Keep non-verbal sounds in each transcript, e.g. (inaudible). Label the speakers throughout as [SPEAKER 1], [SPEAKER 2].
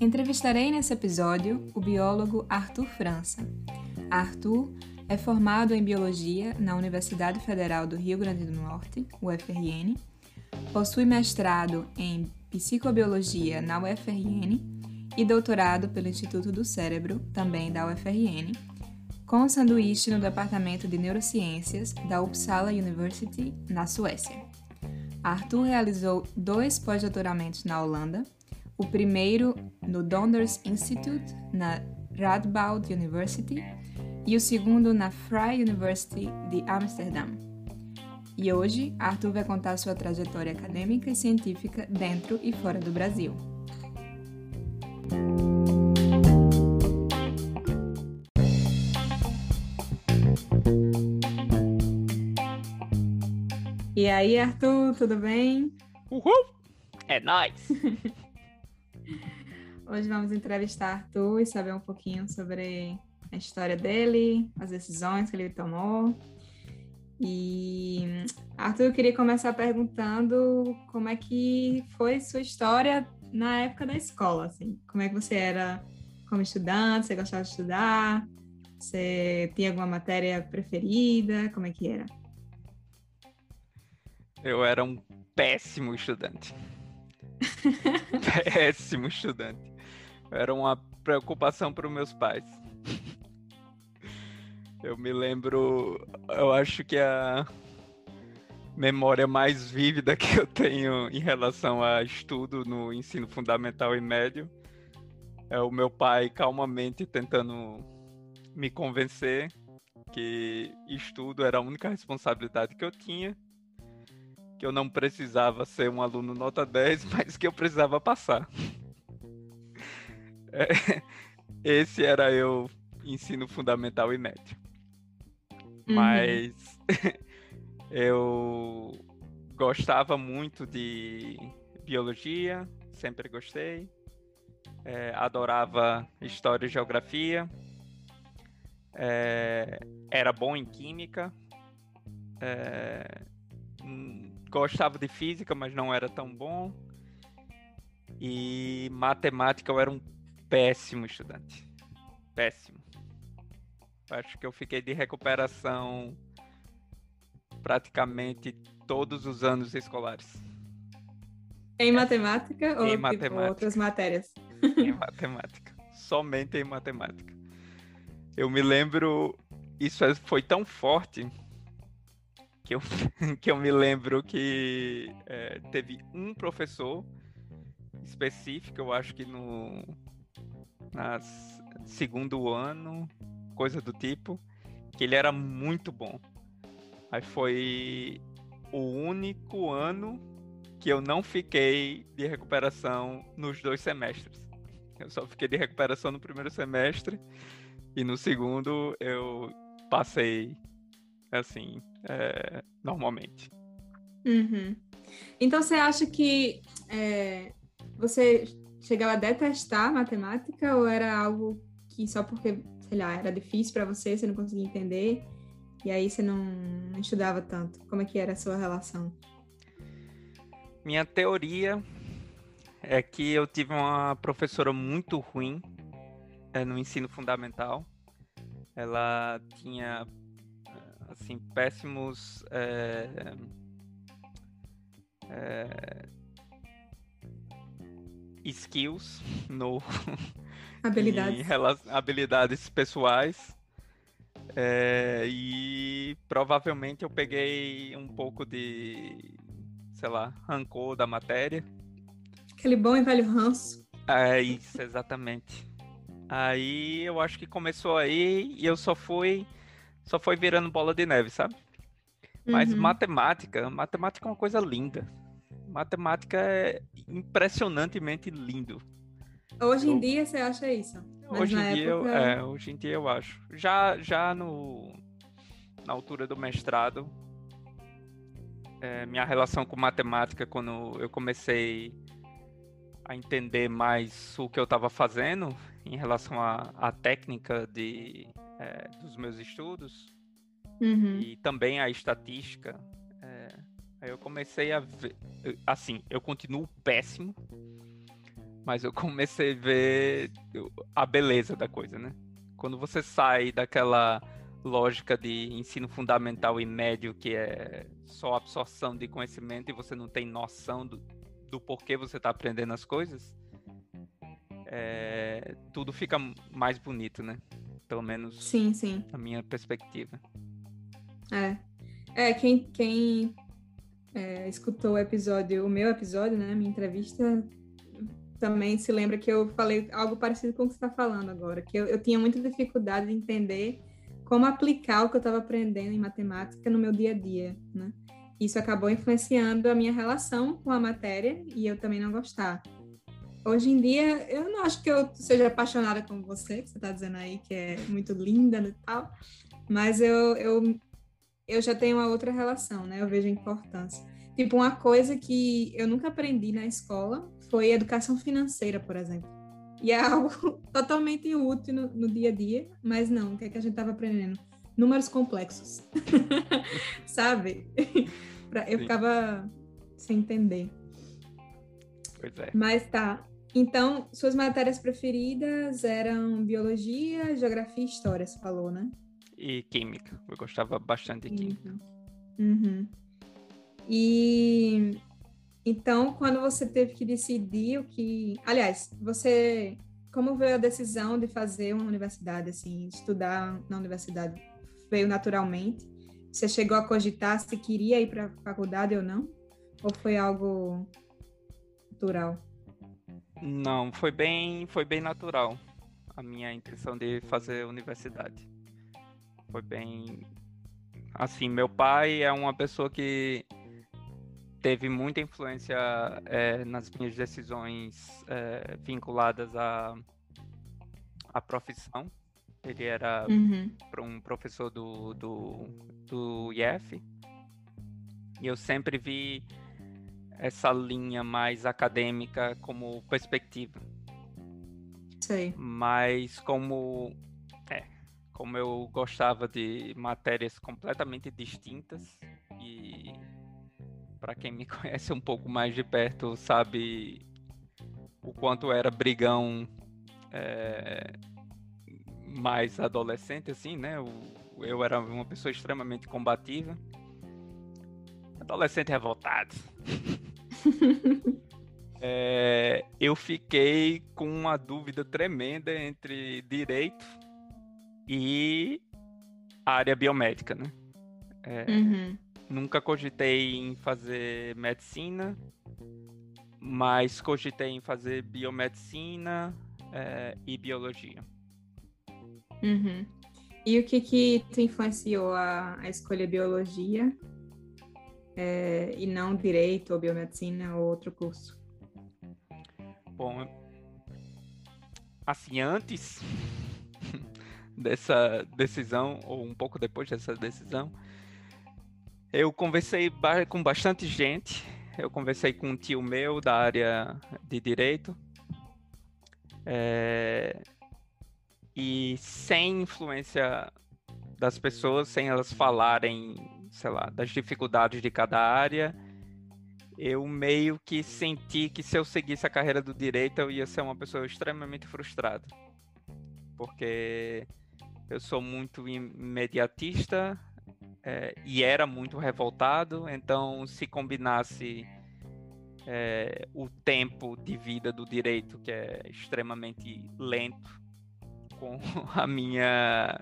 [SPEAKER 1] Entrevistarei nesse episódio o biólogo Arthur França. Arthur é formado em Biologia na Universidade Federal do Rio Grande do Norte, UFRN, possui mestrado em Psicobiologia na UFRN e doutorado pelo Instituto do Cérebro, também da UFRN, com sanduíche no Departamento de Neurociências da Uppsala University, na Suécia. Arthur realizou dois pós-doutoramentos na Holanda, o primeiro no Donders Institute, na Radboud University, e o segundo na Vrije University de Amsterdã. E hoje, Arthur vai contar sua trajetória acadêmica e científica dentro e fora do Brasil. E aí, Arthur, tudo bem?
[SPEAKER 2] Uhul! É nóis! (laughs)
[SPEAKER 1] Hoje vamos entrevistar Arthur e saber um pouquinho sobre a história dele, as decisões que ele tomou. E Arthur, eu queria começar perguntando como é que foi sua história na época da escola, assim. Como é que você era como estudante, você gostava de estudar? Você tinha alguma matéria preferida? Como é que era?
[SPEAKER 2] Eu era um péssimo estudante. (laughs) péssimo estudante. Era uma preocupação para os meus pais. Eu me lembro, eu acho que a memória mais vívida que eu tenho em relação a estudo no ensino fundamental e médio é o meu pai calmamente tentando me convencer que estudo era a única responsabilidade que eu tinha, que eu não precisava ser um aluno nota 10, (laughs) mas que eu precisava passar. (laughs) É, esse era eu ensino fundamental e médio. Uhum. Mas (laughs) eu gostava muito de biologia, sempre gostei. É, adorava história e geografia. É, era bom em química. É, gostava de física, mas não era tão bom. E matemática eu era um péssimo estudante. Péssimo. Acho que eu fiquei de recuperação praticamente todos os anos escolares.
[SPEAKER 1] Em matemática
[SPEAKER 2] em
[SPEAKER 1] ou tipo,
[SPEAKER 2] matemática.
[SPEAKER 1] outras matérias?
[SPEAKER 2] Em matemática. Somente em matemática. Eu me lembro, isso é, foi tão forte que eu, (laughs) que eu me lembro que é, teve um professor específico, eu acho que no nas segundo ano coisa do tipo, que ele era muito bom. Aí foi o único ano que eu não fiquei de recuperação nos dois semestres. Eu só fiquei de recuperação no primeiro semestre e no segundo eu passei assim, é, normalmente.
[SPEAKER 1] Uhum. Então você acha que é, você chegava a detestar matemática ou era algo que só porque sei lá, era difícil para você, você não conseguia entender, e aí você não, não estudava tanto. Como é que era a sua relação?
[SPEAKER 2] Minha teoria é que eu tive uma professora muito ruim é, no ensino fundamental. Ela tinha assim péssimos é, é, skills no (laughs)
[SPEAKER 1] Habilidades.
[SPEAKER 2] habilidades pessoais. É, e provavelmente eu peguei um pouco de, sei lá, rancor da matéria.
[SPEAKER 1] Aquele bom e velho ranço.
[SPEAKER 2] É isso, exatamente. Aí eu acho que começou aí e eu só fui, só foi virando bola de neve, sabe? Mas uhum. matemática, matemática é uma coisa linda. Matemática é impressionantemente lindo.
[SPEAKER 1] Hoje em dia você acha isso?
[SPEAKER 2] Mas hoje em dia, época... eu, é, hoje em dia eu acho. Já, já no, na altura do mestrado, é, minha relação com matemática, quando eu comecei a entender mais o que eu estava fazendo em relação à técnica de, é, dos meus estudos
[SPEAKER 1] uhum.
[SPEAKER 2] e também a estatística, é, Aí eu comecei a ver. Assim, eu continuo péssimo, mas eu (laughs) comecei a ver a beleza da coisa, né? Quando você sai daquela lógica de ensino fundamental e médio, que é só absorção de conhecimento e você não tem noção do, do porquê você está aprendendo as coisas, é, tudo fica mais bonito, né? Pelo menos
[SPEAKER 1] sim, sim.
[SPEAKER 2] na minha perspectiva.
[SPEAKER 1] É. É, quem, quem é, escutou o episódio, o meu episódio, né? Minha entrevista, também se lembra que eu falei algo parecido com o que você está falando agora, que eu, eu tinha muita dificuldade de entender como aplicar o que eu estava aprendendo em matemática no meu dia a dia, né? Isso acabou influenciando a minha relação com a matéria e eu também não gostar. Hoje em dia, eu não acho que eu seja apaixonada como você, que você está dizendo aí que é muito linda e tal, mas eu, eu, eu já tenho uma outra relação, né? Eu vejo a importância. Tipo, uma coisa que eu nunca aprendi na escola foi educação financeira, por exemplo. E é (laughs) algo totalmente útil no, no, dia a dia, mas não, o que é que a gente estava aprendendo? Números complexos. (laughs) Sabe? (laughs) eu ficava sem entender.
[SPEAKER 2] Pois é.
[SPEAKER 1] Mas tá. Então, suas matérias preferidas eram biologia, geografia e história, você falou, né?
[SPEAKER 2] E química. Eu gostava bastante de química.
[SPEAKER 1] Uhum. E então, quando você teve que decidir o que. Aliás, você. Como veio a decisão de fazer uma universidade, assim, estudar na universidade? Veio naturalmente? Você chegou a cogitar se queria ir para a faculdade ou não? Ou foi algo natural?
[SPEAKER 2] Não, foi bem, foi bem natural a minha intenção de fazer universidade. Foi bem assim, meu pai é uma pessoa que teve muita influência é, nas minhas decisões é, vinculadas à, à profissão. Ele era uhum. um professor do, do, do IF. E eu sempre vi essa linha mais acadêmica como perspectiva.
[SPEAKER 1] Sei.
[SPEAKER 2] Mas como é, como eu gostava de matérias completamente distintas e para quem me (laughs) conhece um pouco mais de perto, sabe o quanto era brigão é, mais adolescente, assim, né? Eu, eu era uma pessoa extremamente combativa. Adolescente revoltado. (laughs) (laughs) é, eu fiquei com uma dúvida tremenda entre direito e área biomédica, né? É, uhum. Nunca cogitei em fazer medicina, mas cogitei em fazer biomedicina é, e biologia.
[SPEAKER 1] Uhum. E o que que te influenciou a, a escolher biologia é, e não direito ou biomedicina ou outro curso?
[SPEAKER 2] Bom, assim, antes (laughs) dessa decisão, ou um pouco depois dessa decisão, eu conversei com bastante gente. Eu conversei com um tio meu da área de direito. É... E sem influência das pessoas, sem elas falarem, sei lá, das dificuldades de cada área, eu meio que senti que se eu seguisse a carreira do direito, eu ia ser uma pessoa extremamente frustrada. Porque eu sou muito imediatista, é, e era muito revoltado, então se combinasse é, o tempo de vida do direito, que é extremamente lento, com (laughs) a minha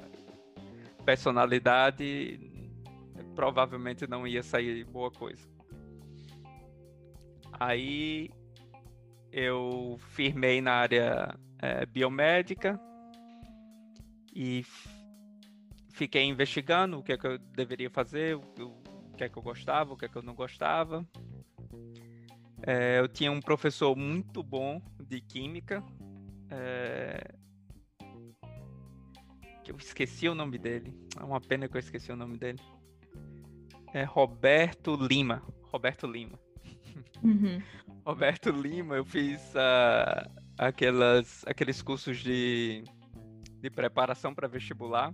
[SPEAKER 2] personalidade, provavelmente não ia sair boa coisa. Aí eu firmei na área é, biomédica e fiquei investigando o que é que eu deveria fazer, o, que é que eu gostava, o que é que eu não gostava. É, eu tinha um professor muito bom de química, é, que eu esqueci o nome dele. É uma pena que eu esqueci o nome dele. É Roberto Lima. Roberto Lima.
[SPEAKER 1] Uhum.
[SPEAKER 2] Roberto Lima, eu fiz uh, aquelas, aqueles cursos de, de preparação para vestibular.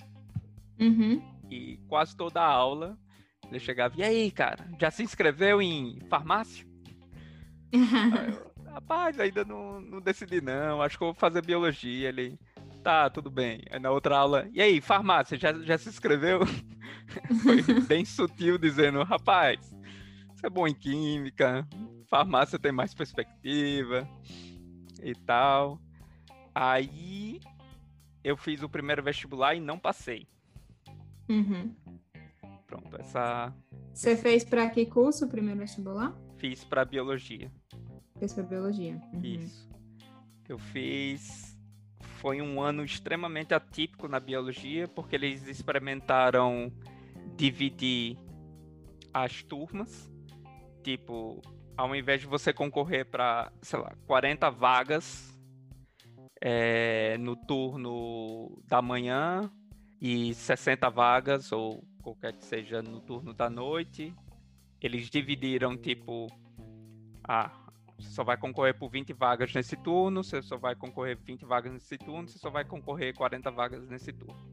[SPEAKER 1] Uhum.
[SPEAKER 2] E quase toda a aula Ele chegava, e aí, cara, já se inscreveu em farmácia? (laughs) eu, Rapaz, ainda não, não decidi não, acho que eu vou fazer biologia. Ele, tá, tudo bem. Aí na outra aula, e aí, farmácia, já, já se inscreveu? (laughs) Foi bem sutil dizendo, rapaz, você é bom em química, farmácia tem mais perspectiva e tal. Aí eu fiz o primeiro vestibular e não passei.
[SPEAKER 1] Uhum.
[SPEAKER 2] Pronto, essa.
[SPEAKER 1] Você fez para que curso o primeiro vestibular?
[SPEAKER 2] Fiz para biologia.
[SPEAKER 1] Fez para biologia. Uhum.
[SPEAKER 2] Isso. Eu fiz. Foi um ano extremamente atípico na biologia, porque eles experimentaram dividir as turmas. Tipo, ao invés de você concorrer para, sei lá, 40 vagas é, no turno da manhã e 60 vagas, ou qualquer que seja no turno da noite, eles dividiram tipo. Ah, você só vai concorrer por 20 vagas nesse turno, você só vai concorrer 20 vagas nesse turno, você só vai concorrer 40 vagas nesse turno.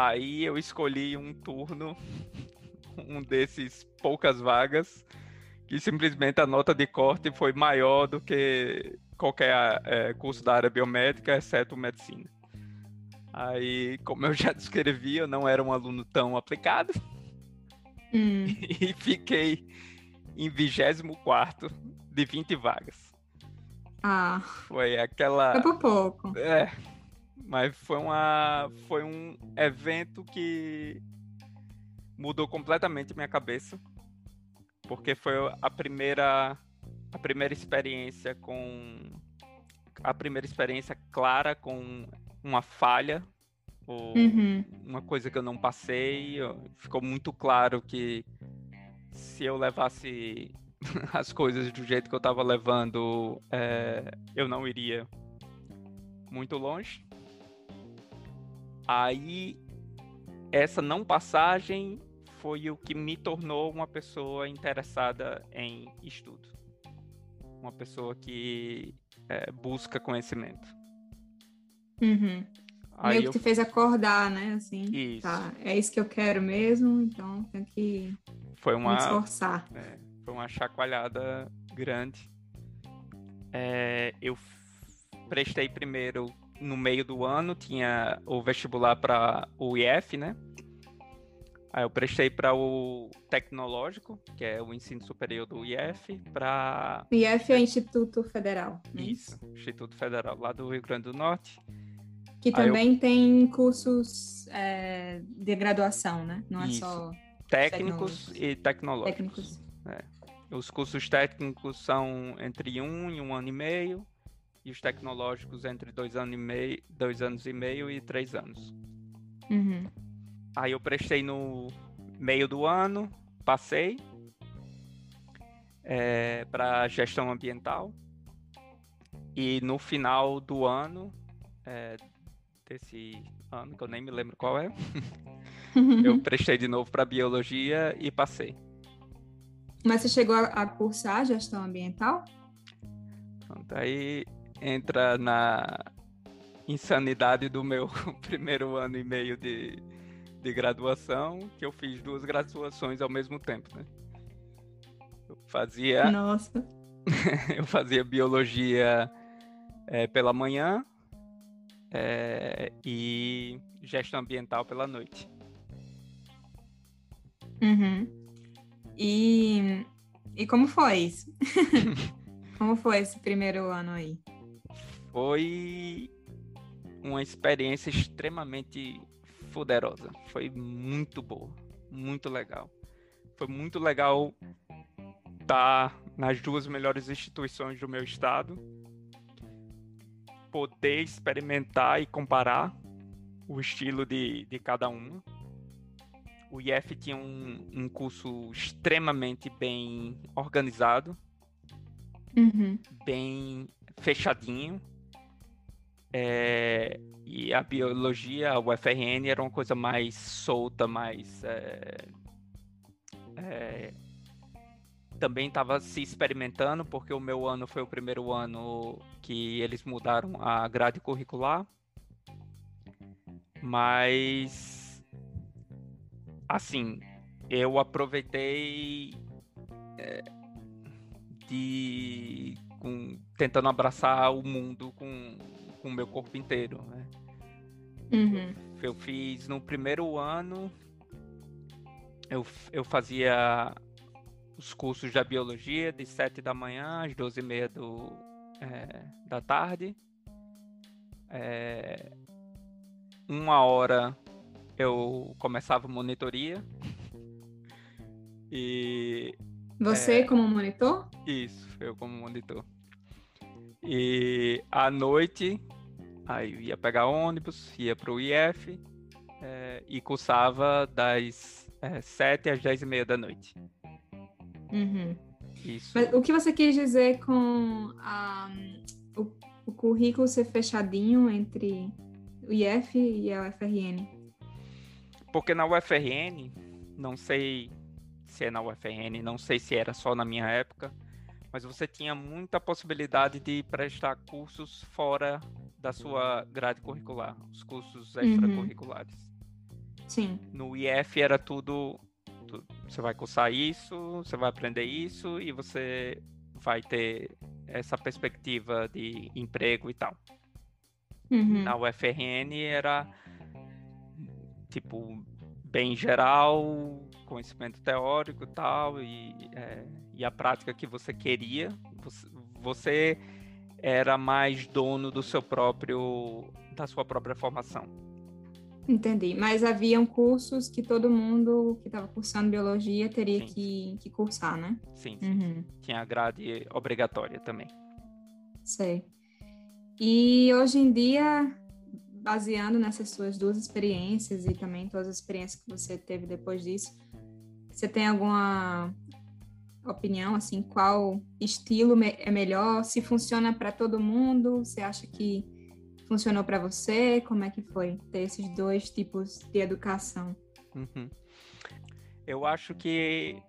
[SPEAKER 2] Aí eu escolhi um turno, (laughs) um desses poucas vagas, que simplesmente a nota de corte foi maior do que qualquer é, curso da área biomédica, exceto medicina. Aí, como eu (laughs) já descrevi, eu não era um aluno tão aplicado.
[SPEAKER 1] Hum. (laughs)
[SPEAKER 2] E fiquei em 24 de 20 vagas.
[SPEAKER 1] Ah.
[SPEAKER 2] Foi aquela.
[SPEAKER 1] Foi por pouco.
[SPEAKER 2] É. Mas foi uma. Foi um evento que mudou completamente minha cabeça. Porque foi a primeira. A primeira experiência com. A primeira experiência clara com uma falha. Ou
[SPEAKER 1] Uhum.
[SPEAKER 2] uma coisa que eu não passei. Ficou muito claro que se eu levasse (laughs) as coisas do jeito que eu tava levando, é, eu não iria muito longe. Aí, essa não passagem foi o que me tornou uma pessoa interessada em estudo. Uma pessoa que é, busca conhecimento.
[SPEAKER 1] Uhum.
[SPEAKER 2] Aí
[SPEAKER 1] Meio
[SPEAKER 2] eu
[SPEAKER 1] que te fez acordar, né? Assim.
[SPEAKER 2] Isso.
[SPEAKER 1] Tá, é isso que eu quero mesmo, então tenho que
[SPEAKER 2] foi
[SPEAKER 1] me
[SPEAKER 2] uma
[SPEAKER 1] esforçar.
[SPEAKER 2] É, foi uma chacoalhada grande. É, eu prestei primeiro no meio do ano, tinha o vestibular para o IF, né? Aí eu prestei para o tecnológico, que é o ensino superior do IF, para
[SPEAKER 1] IF é Instituto Federal. né?
[SPEAKER 2] isso, Instituto Federal lá do Rio Grande do Norte.
[SPEAKER 1] Que
[SPEAKER 2] Aí eu-
[SPEAKER 1] também tem cursos é, de graduação, né? Não é
[SPEAKER 2] Isso.
[SPEAKER 1] só
[SPEAKER 2] Técnicos e tecnológicos.
[SPEAKER 1] técnicos.
[SPEAKER 2] Os cursos técnicos são entre um e um ano e meio, e os tecnológicos entre dois anos e meio, dois anos e meio e três anos.
[SPEAKER 1] Uhum.
[SPEAKER 2] Aí eu prestei no meio do ano, passei para gestão ambiental e no final do ano é, desse ano que eu nem me lembro qual é, (laughs) eu prestei de novo para biologia e passei.
[SPEAKER 1] Mas você chegou a, a cursar gestão ambiental?
[SPEAKER 2] Pronto, aí entra na insanidade do meu (laughs) primeiro ano e meio de, de graduação, que eu fiz duas graduações ao mesmo tempo, né? Eu fazia, (laughs)
[SPEAKER 1] Nossa. (laughs)
[SPEAKER 2] eu fazia biologia eh, pela manhã eh, e gestão ambiental pela noite.
[SPEAKER 1] Uhum. E, e como foi isso? como foi esse primeiro ano aí?
[SPEAKER 2] Foi uma experiência extremamente poderosa. Foi muito boa, muito legal. Foi muito legal estar nas duas melhores instituições do meu estado, poder experimentar e comparar o estilo de, de cada uma. O IF tinha um, um curso extremamente bem organizado,
[SPEAKER 1] Uhum.
[SPEAKER 2] bem fechadinho. É, e a biologia, o FRN, era uma coisa mais solta, mais. é, é, também estava se experimentando, porque o meu ano foi o primeiro ano que eles mudaram a grade curricular. Mas. Assim. eu aproveitei é, de com, tentando abraçar o mundo com com o meu corpo inteiro, né?
[SPEAKER 1] Uhum.
[SPEAKER 2] Eu fiz no primeiro ano, eu, eu fazia os cursos da biologia de 7 da manhã às 12 e meia do, é, da tarde. É, uma hora eu começava monitoria. E.
[SPEAKER 1] Você
[SPEAKER 2] é,
[SPEAKER 1] como monitor?
[SPEAKER 2] Isso, eu como monitor. E à noite, aí ia pegar ônibus, ia para o IF é, e cursava das é, 7 às 10 e meia da noite.
[SPEAKER 1] Uhum.
[SPEAKER 2] Isso.
[SPEAKER 1] Mas o que você quis dizer com a, o, o currículo ser fechadinho entre o IF e a UFRN?
[SPEAKER 2] Porque na UFRN, não sei se é na UFRN, não sei se era só na minha época, mas você tinha muita possibilidade de prestar cursos fora da sua grade curricular, os cursos
[SPEAKER 1] Uhum.
[SPEAKER 2] extracurriculares.
[SPEAKER 1] Sim.
[SPEAKER 2] No IF era tudo, tu- você vai cursar isso, você vai aprender isso e você vai ter essa perspectiva de emprego e tal.
[SPEAKER 1] Uhum.
[SPEAKER 2] Na UFRN era tipo bem geral, conhecimento teórico e tal, e, é, e a prática que você queria. Você, era mais dono do seu próprio, da sua própria formação.
[SPEAKER 1] Entendi. Mas haviam cursos que todo mundo que estava cursando biologia teria
[SPEAKER 2] Sim.
[SPEAKER 1] que, que cursar, né?
[SPEAKER 2] Sim, sim.
[SPEAKER 1] Uhum.
[SPEAKER 2] tinha a grade obrigatória também.
[SPEAKER 1] Sei. E hoje em dia, baseando nessas suas duas experiências e também todas as experiências que você teve depois disso, você tem alguma opinião, assim, qual estilo é melhor? Se funciona para todo mundo? Você acha que funcionou para você? Como é que foi ter esses dois tipos de educação?
[SPEAKER 2] Uhum. Eu acho que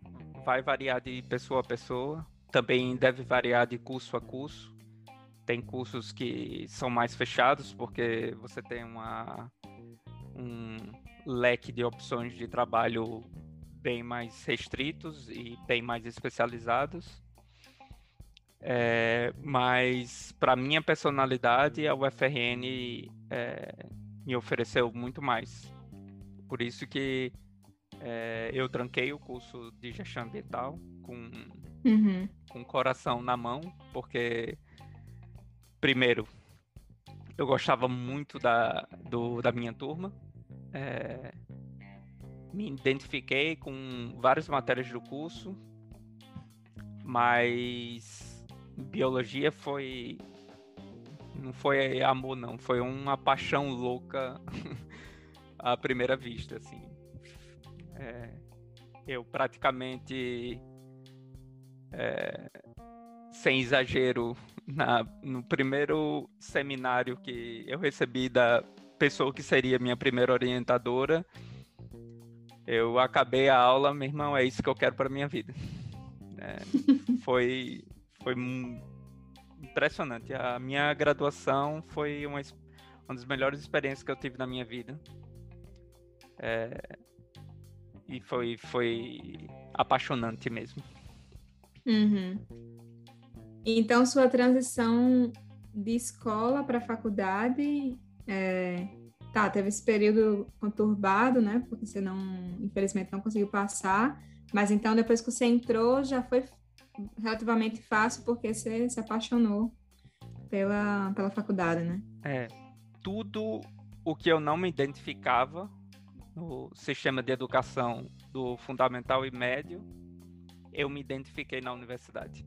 [SPEAKER 2] vai variar de pessoa a pessoa, também deve variar de curso a curso. Tem cursos que são mais fechados porque você tem uma, um leque de opções de trabalho bem mais restritos e bem mais especializados. É, mas para minha personalidade, a UFRN é, me ofereceu muito mais. Por isso que é, eu tranquei o curso de gestão ambiental com,
[SPEAKER 1] Uhum.
[SPEAKER 2] com o coração na mão, porque, primeiro, eu gostava muito da, do, da minha turma, é, me identifiquei com várias matérias do curso, mas biologia foi. Não foi amor, não, foi uma paixão louca (laughs) à primeira vista, assim. É, eu praticamente, é, sem exagero, na, no primeiro seminário que eu recebi da pessoa que seria minha primeira orientadora, eu acabei a aula, meu irmão, é isso que eu quero para minha vida. É, (laughs) foi foi impressionante. A minha graduação foi uma, uma das melhores experiências que eu tive na minha vida. É, e foi, foi apaixonante mesmo.
[SPEAKER 1] Uhum. Então, sua transição de escola para faculdade, é, tá, teve esse período conturbado, né? Porque você não, infelizmente, não conseguiu passar. Mas então, depois que você entrou, já foi relativamente fácil porque você se apaixonou pela, pela faculdade, né?
[SPEAKER 2] É, tudo o que eu não me identificava no sistema de educação do fundamental e médio, eu me identifiquei na universidade.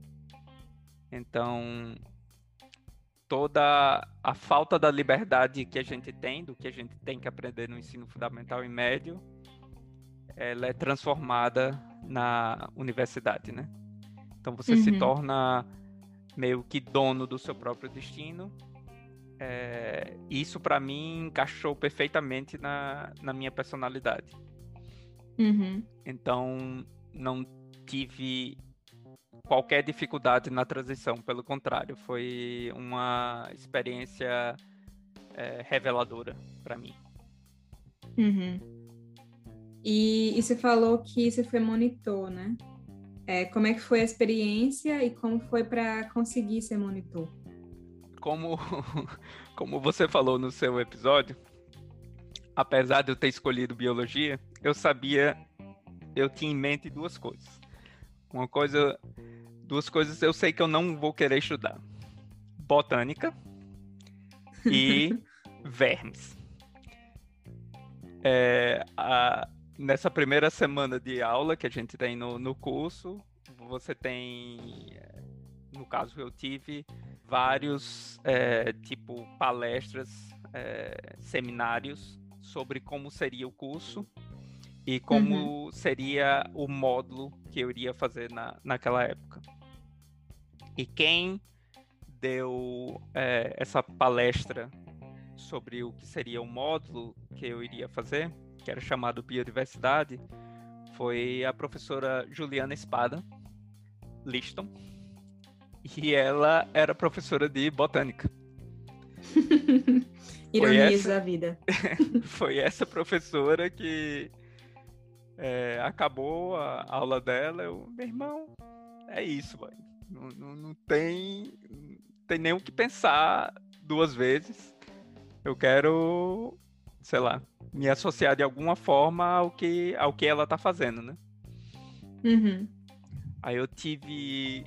[SPEAKER 2] Então, toda a falta da liberdade que a gente tem, do que a gente tem que aprender no ensino fundamental e médio, ela é transformada na universidade, né? Então você se
[SPEAKER 1] Uhum.
[SPEAKER 2] torna meio que dono do seu próprio destino. É, isso para mim encaixou perfeitamente na, na minha personalidade.
[SPEAKER 1] Uhum.
[SPEAKER 2] Então não tive qualquer dificuldade na transição, pelo contrário, foi uma experiência é, reveladora para mim.
[SPEAKER 1] Uhum. E, e você falou que você foi monitor, né? É, como é que foi a experiência e como foi para conseguir ser monitor?
[SPEAKER 2] Como, (laughs) como você falou no seu episódio, apesar de eu ter escolhido biologia, eu sabia, eu tinha em mente duas coisas. Uma coisa, duas coisas eu sei que eu não vou querer estudar: botânica e (laughs) vermes. É, a, nessa primeira semana de aula que a gente tem no, no curso, você tem, no caso eu tive vários é, tipo palestras, é, seminários sobre como seria o curso e como uhum. seria o módulo que eu iria fazer na, naquela época. E quem deu é, essa palestra sobre o que seria o módulo que eu iria fazer, que era chamado Biodiversidade, foi a professora Juliana Espada Liston. E ela era professora de botânica. (laughs)
[SPEAKER 1] Ironias da vida. (laughs)
[SPEAKER 2] foi essa professora que é, acabou a aula dela. Eu, meu irmão, é isso, vai. Não, não, não, tem, não tem nem o que pensar duas vezes. Eu quero, sei lá, me associar de alguma forma ao que, ao que ela tá fazendo, né?
[SPEAKER 1] Uhum.
[SPEAKER 2] Aí eu tive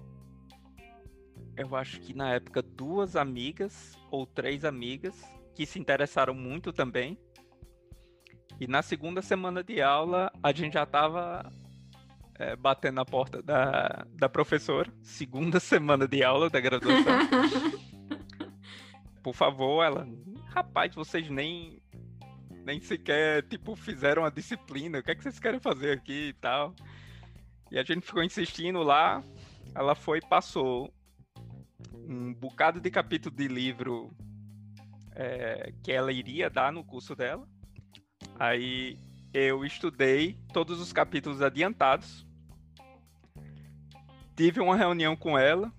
[SPEAKER 2] eu acho que na época duas amigas ou três amigas que se interessaram muito também. E na segunda semana de aula, a gente já estava é, batendo na porta da, da professora. Segunda (laughs) semana de aula da graduação. (laughs) Por favor, ela. Rapaz, vocês nem. Nem sequer, tipo, fizeram a disciplina. O que é que vocês querem fazer aqui e tal? E a gente ficou insistindo lá. Ela foi e passou um bocado de capítulo de livro é, que ela iria dar no curso dela. Aí eu estudei todos os capítulos adiantados. Tive uma reunião com ela.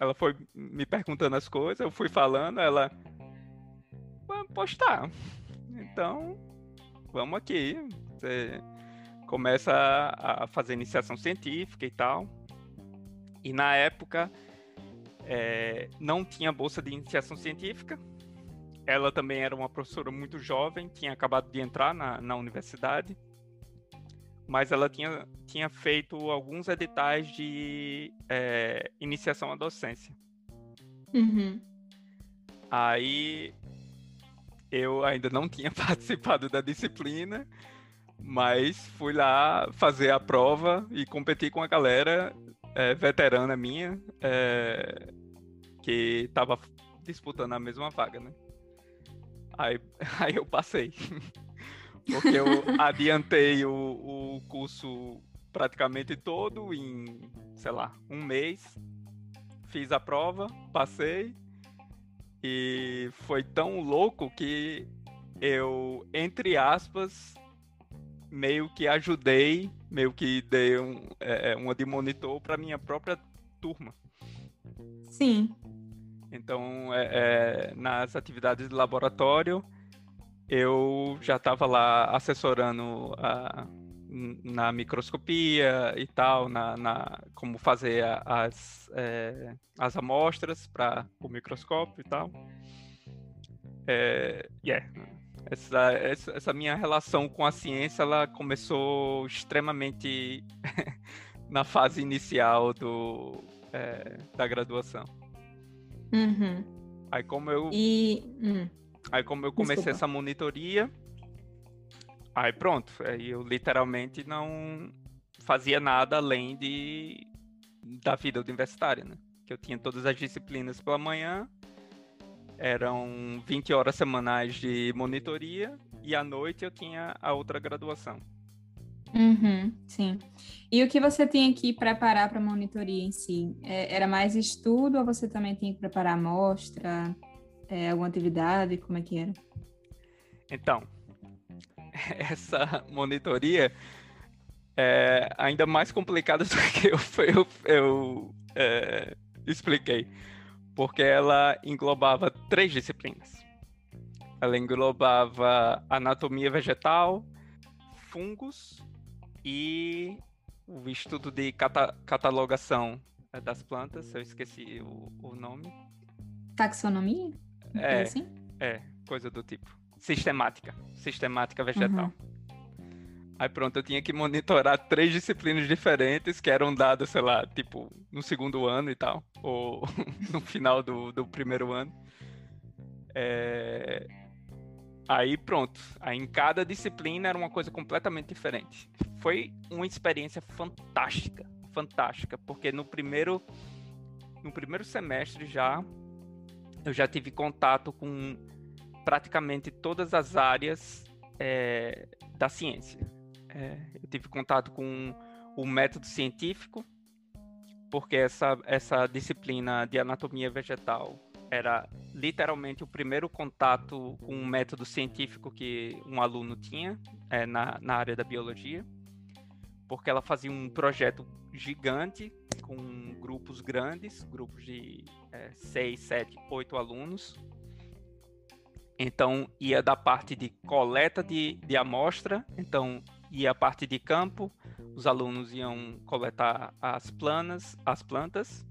[SPEAKER 2] Ela foi me perguntando as coisas, eu fui falando, ela. Postar. Então, vamos aqui. Você começa a fazer iniciação científica e tal. E na época é, não tinha bolsa de iniciação científica, ela também era uma professora muito jovem, tinha acabado de entrar na, na universidade, mas ela tinha, tinha feito alguns editais de é, iniciação à docência.
[SPEAKER 1] Uhum.
[SPEAKER 2] Aí eu ainda não tinha (laughs) participado da disciplina, mas fui lá fazer a prova e competir com a galera é, veterana minha é, que estava disputando a mesma vaga, né? Aí, (laughs) aí eu passei. (laughs) Porque eu adiantei o, o curso praticamente todo em, sei lá, um mês. Fiz a prova, passei. E foi tão louco que eu, entre aspas, meio que ajudei, meio que dei um, é, é uma de monitor para minha própria turma.
[SPEAKER 1] Sim.
[SPEAKER 2] Então, é, é, nas atividades de laboratório, eu já estava lá assessorando a, na microscopia e tal, na, na como fazer as, é, as amostras para o microscópio e tal. É, yeah. essa, essa, essa minha relação com a ciência ela começou extremamente (laughs) na fase inicial do, é, da graduação.
[SPEAKER 1] Uhum.
[SPEAKER 2] Aí como eu.
[SPEAKER 1] E. Hum.
[SPEAKER 2] Aí como eu comecei Desculpa. essa monitoria. Aí pronto. Aí eu literalmente não fazia nada além de da vida universitária, né? Que eu tinha todas as disciplinas pela manhã. Eram 20 horas semanais de monitoria e à noite eu tinha a outra graduação.
[SPEAKER 1] Uhum, sim. E o que você tinha que preparar para a monitoria em si? É, era mais estudo ou você também tinha que preparar amostra, é, alguma atividade? Como é que era?
[SPEAKER 2] Então, (laughs) essa monitoria é ainda mais complicada (laughs) do que eu, eu, eu é, expliquei, porque ela englobava três disciplinas. Ela englobava anatomia vegetal, fungos e o estudo de cata catalogação é, das plantas, eu esqueci o, o nome.
[SPEAKER 1] Taxonomia?
[SPEAKER 2] É, assim? é, coisa do tipo. Sistemática, sistemática vegetal. Uhum. Aí pronto, eu tinha que monitorar três disciplinas diferentes que eram dadas, sei lá, tipo, no segundo ano e tal, ou (laughs) no final do, do primeiro ano. É... Aí pronto, aí em cada disciplina era uma coisa completamente diferente. Foi uma experiência fantástica, fantástica, porque no primeiro no primeiro semestre já eu já tive contato com praticamente todas as áreas é, da ciência. É, eu tive contato com o método científico, porque essa, essa disciplina de anatomia vegetal era literalmente o primeiro contato com um método científico que um aluno tinha é, na, na área da biologia, porque ela fazia um projeto gigante com grupos grandes, grupos de é, seis, sete, oito alunos. Então ia da parte de coleta de, de amostra, então e a parte de campo, os alunos iam coletar as planas, as plantas.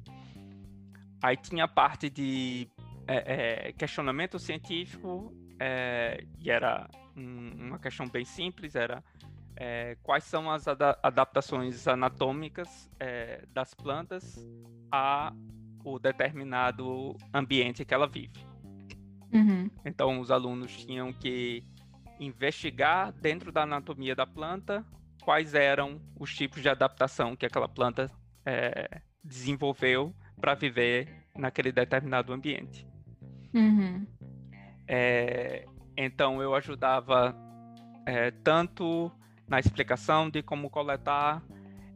[SPEAKER 2] Aí tinha a parte de é, é, questionamento científico, é, e era um, uma questão bem simples, era é, quais são as ada adaptações anatômicas é, das plantas a o determinado ambiente que ela vive.
[SPEAKER 1] Uhum.
[SPEAKER 2] Então, os alunos tinham que investigar dentro da anatomia da planta quais eram os tipos de adaptação que aquela planta é, desenvolveu para viver naquele determinado ambiente.
[SPEAKER 1] Uhum.
[SPEAKER 2] É, então eu ajudava é, tanto na explicação de como coletar,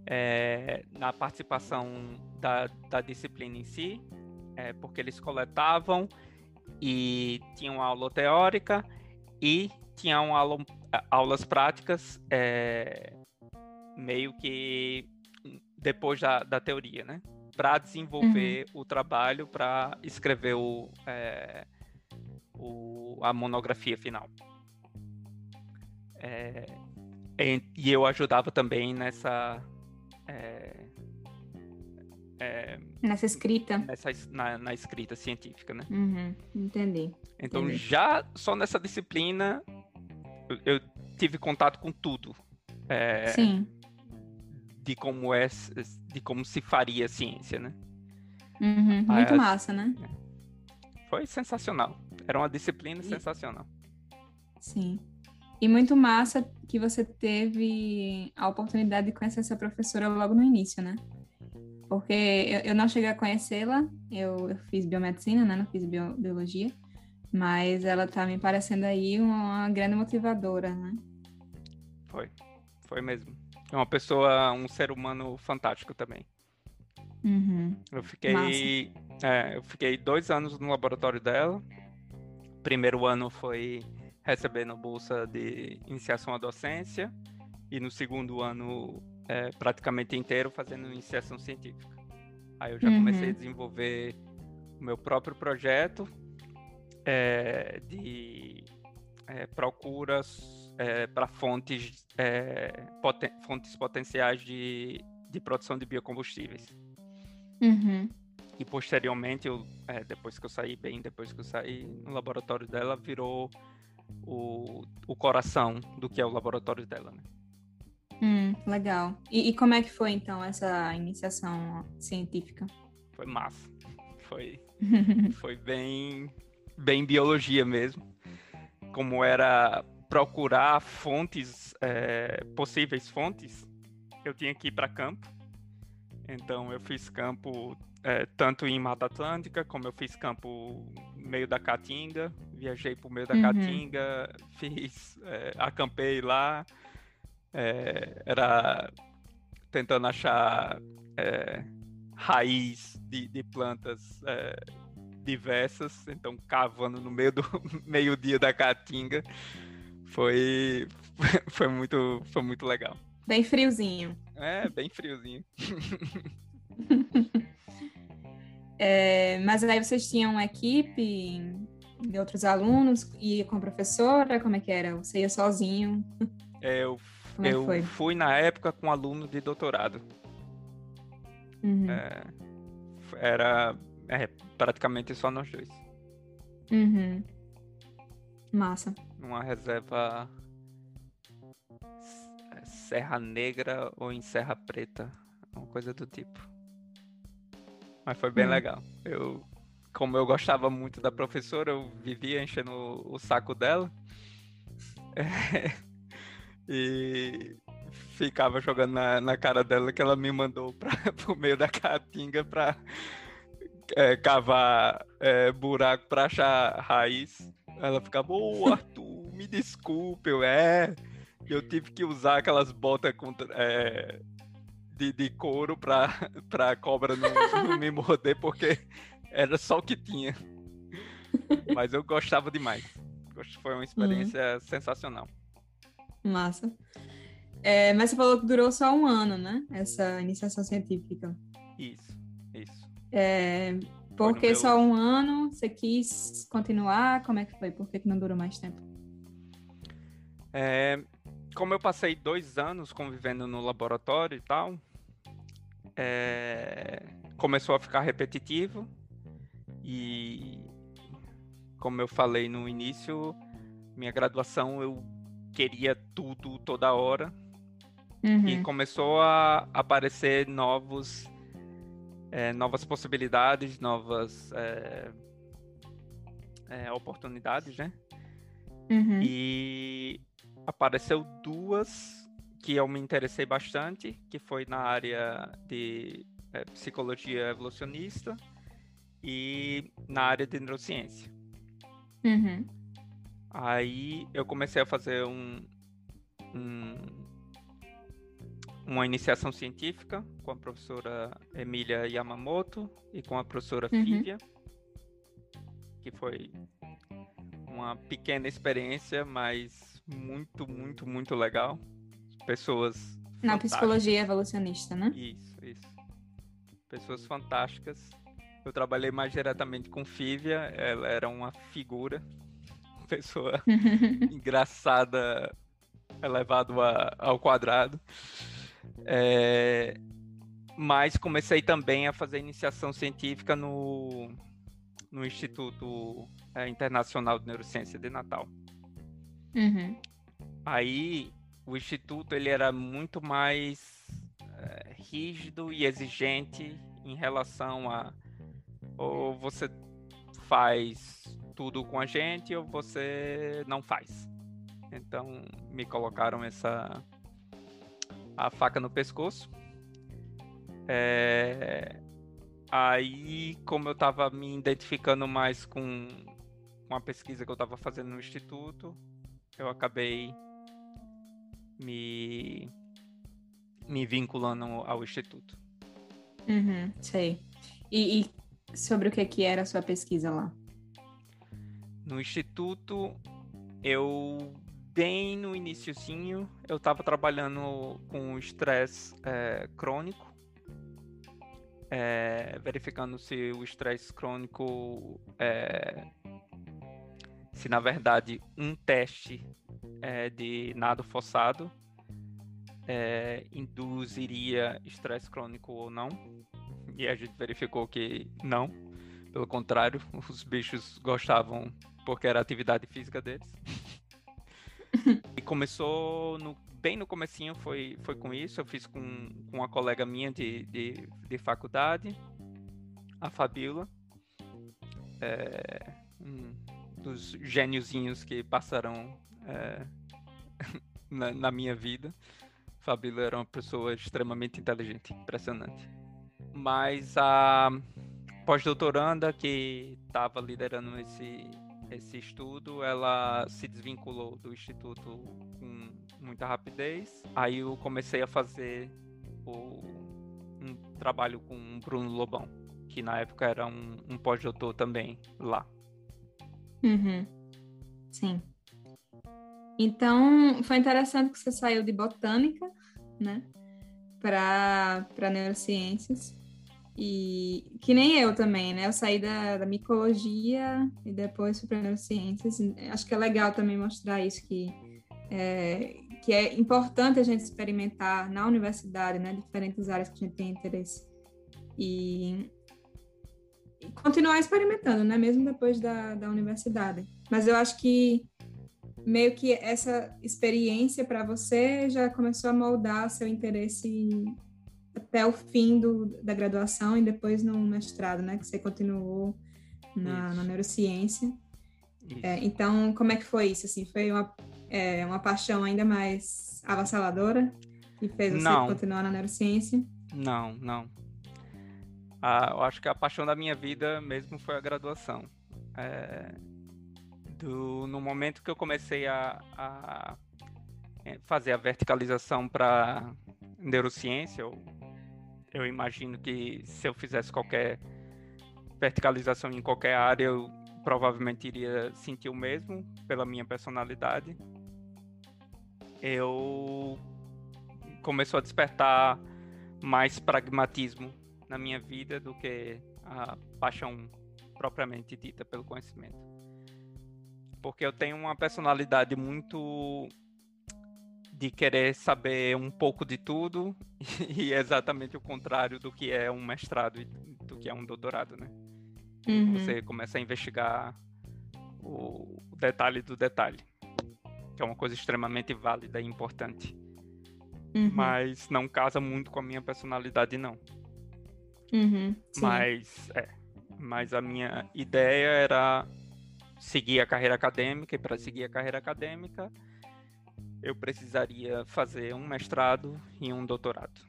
[SPEAKER 2] é, na participação da, da, disciplina em si, é, porque eles coletavam e tinham aula teórica e tinham aula, aulas práticas é, meio que depois da, da teoria, né? Para desenvolver uhum. o trabalho, para escrever o, é, o, a monografia final. É, e eu ajudava também nessa. É,
[SPEAKER 1] é, nessa escrita.
[SPEAKER 2] Nessa, na, na, escrita científica, né?
[SPEAKER 1] Uhum, entendi.
[SPEAKER 2] Então,
[SPEAKER 1] entendi.
[SPEAKER 2] já só nessa disciplina, eu, eu tive contato com tudo. É,
[SPEAKER 1] Sim.
[SPEAKER 2] De como é, de como se faria ciência, né?
[SPEAKER 1] Uhum, muito massa, né?
[SPEAKER 2] É. Foi sensacional. Era uma disciplina e... sensacional.
[SPEAKER 1] Sim. E muito massa que você teve a oportunidade de conhecer essa professora logo no início, né? Porque eu, eu não cheguei a conhecê-la, eu, eu, fiz biomedicina, né? Não fiz bio, biologia. Mas ela tá me parecendo aí uma grande motivadora, né?
[SPEAKER 2] Foi, foi mesmo. É uma pessoa, um ser humano fantástico também.
[SPEAKER 1] Uhum.
[SPEAKER 2] Eu fiquei, é, eu fiquei dois anos no laboratório dela. Primeiro ano foi recebendo bolsa de iniciação à docência e no segundo ano é, praticamente inteiro fazendo iniciação científica. Aí eu já uhum. comecei a desenvolver o meu próprio projeto é, de é, procuras é, para fontes, é, poten fontes potenciais de, de produção de biocombustíveis.
[SPEAKER 1] Uhum.
[SPEAKER 2] E posteriormente, eu, é, depois que eu saí, bem depois que eu saí, no laboratório dela virou o, o coração do que é o laboratório dela, né?
[SPEAKER 1] Hum, legal. E, e, como é que foi então essa iniciação científica?
[SPEAKER 2] Foi massa. Foi, (laughs) foi bem bem biologia mesmo, como era procurar fontes, é, possíveis fontes, eu tinha que ir para campo. Então eu fiz campo é, tanto em Mata Atlântica, como eu fiz campo no meio da Caatinga, viajei para o meio da uhum. Caatinga, (laughs) fiz, é, acampei lá, é, era tentando achar raiz de, de plantas diversas, então cavando no meio do (laughs) meio-dia da Caatinga. Foi (laughs) foi muito foi muito legal.
[SPEAKER 1] Bem friozinho.
[SPEAKER 2] É, bem friozinho. (laughs)
[SPEAKER 1] é, mas aí vocês tinham uma equipe de outros alunos e com a professora, como é que era? Você ia sozinho? (laughs)
[SPEAKER 2] É, eu
[SPEAKER 1] Como é
[SPEAKER 2] eu
[SPEAKER 1] foi?
[SPEAKER 2] fui na época com aluno de doutorado.
[SPEAKER 1] Uhum.
[SPEAKER 2] É, era é, praticamente só nós dois.
[SPEAKER 1] Uhum. Massa.
[SPEAKER 2] Numa reserva é, Serra Negra ou em Serra Preta. Uma coisa do tipo. Mas foi bem
[SPEAKER 1] Hum.
[SPEAKER 2] legal. Eu, como eu gostava muito da professora, eu vivia enchendo o, o saco dela. (laughs) e ficava jogando na, na cara dela que ela me mandou para (laughs) pro meio da caatinga para cavar é, buraco para achar raiz. Ela ficava, ô Arthur, me desculpe, eu é. Eu tive que usar aquelas botas contra, é, de, de couro pra, pra cobra não, não me morder, porque era só o que tinha. Mas eu gostava demais. Foi uma experiência sensacional.
[SPEAKER 1] Massa. É, mas você falou que durou só um ano, né? Essa iniciação científica.
[SPEAKER 2] Isso, isso.
[SPEAKER 1] É, por que
[SPEAKER 2] meu-
[SPEAKER 1] só um ano? Você quis continuar? Como é que foi? Por que, que não durou mais tempo?
[SPEAKER 2] É, como eu passei dois anos convivendo no laboratório e tal, é, começou a ficar repetitivo e, como eu falei no início, minha graduação eu queria tudo toda hora
[SPEAKER 1] Uhum.
[SPEAKER 2] e começou a aparecer novos é, novas possibilidades, novas é, é, oportunidades, né?
[SPEAKER 1] Uhum.
[SPEAKER 2] E apareceu duas que eu me interessei bastante, que foi na área de eh, psicologia evolucionista e na área de neurociência.
[SPEAKER 1] Uhum.
[SPEAKER 2] Aí eu comecei a fazer um, um- uma iniciação científica com a professora Emília Yamamoto e com a professora
[SPEAKER 1] Uhum.
[SPEAKER 2] Fívia, que foi uma pequena experiência, mas muito, muito, muito legal. Pessoas
[SPEAKER 1] Na psicologia evolucionista, né?
[SPEAKER 2] Isso, isso. Pessoas fantásticas. Eu trabalhei mais diretamente com Fívia, ela era uma figura, (laughs) pessoa (laughs) engraçada elevado a- ao quadrado. É, mas comecei também a fazer iniciação científica no, no Instituto é, Internacional de Neurociência de Natal.
[SPEAKER 1] Uhum.
[SPEAKER 2] Aí o instituto ele era muito mais eh, rígido e exigente em relação a ou você faz tudo com a gente ou você não faz. Então me colocaram essa a faca no pescoço. É, Aí, como eu estava me identificando mais com, com a pesquisa que eu estava fazendo no instituto, eu acabei me, me vinculando ao instituto.
[SPEAKER 1] Uhum, sei. E, e sobre o que, que era a sua pesquisa lá?
[SPEAKER 2] No instituto, eu bem no iniciozinho, eu estava trabalhando com estresse eh, crônico, eh, verificando se o estresse crônico, eh, se na verdade um teste eh, de nado forçado eh, induziria estresse crônico ou não. E a gente verificou que não. Pelo contrário, (laughs) os bichos gostavam porque era atividade física deles. (laughs) (laughs) e começou no- bem no comecinho foi, foi com isso. Eu fiz com, com uma colega minha de, de, de faculdade, a Fabiola. É, um dos gêniozinhos que passaram é, (laughs) na, na minha vida. Fabiola era uma pessoa extremamente inteligente, impressionante. Mas a pós-doutoranda que estava liderando esse, esse estudo, ela se desvinculou do instituto com muita rapidez. Aí eu comecei a fazer o- um trabalho com o Bruno Lobão, que na época era um, um pós-doutor também lá.
[SPEAKER 1] Uhum. Sim. Então, foi interessante que você saiu de botânica, né, para para neurociências. E que nem eu também, né? Eu saí da, da micologia e depois fui para neurociências. Acho que é legal também mostrar isso que é, que é importante a gente experimentar na universidade, né, diferentes áreas que a gente tem interesse. E, e continuar experimentando, né, mesmo depois da, da universidade. Mas eu acho que meio que essa experiência para você já começou a moldar seu interesse até o fim do, da graduação e depois no mestrado, né? Que você continuou na, na neurociência. É, então, como é que foi isso? Assim, foi uma, é, uma paixão ainda mais avassaladora que fez você não. continuar na neurociência?
[SPEAKER 2] Não, não. Ah, eu acho que a paixão da minha vida mesmo foi a graduação. É, do, no momento que eu comecei a, a é, fazer a verticalização para neurociência, eu, eu imagino que se eu fizesse qualquer verticalização em qualquer área, eu provavelmente iria sentir o mesmo pela minha personalidade. Eu começou a despertar mais pragmatismo na minha vida do que a paixão propriamente dita pelo conhecimento porque eu tenho uma personalidade muito de querer saber um pouco de tudo (laughs) e é exatamente o contrário do que é um mestrado e do que é um doutorado, né? Uhum. Você começa a investigar o detalhe do detalhe, que é uma coisa extremamente válida e importante. Uhum. Mas não casa muito com a minha personalidade, não.
[SPEAKER 1] Uhum,
[SPEAKER 2] mas, é. Mas a minha ideia era seguir a carreira acadêmica, e para seguir a carreira acadêmica, eu precisaria fazer um mestrado e um doutorado.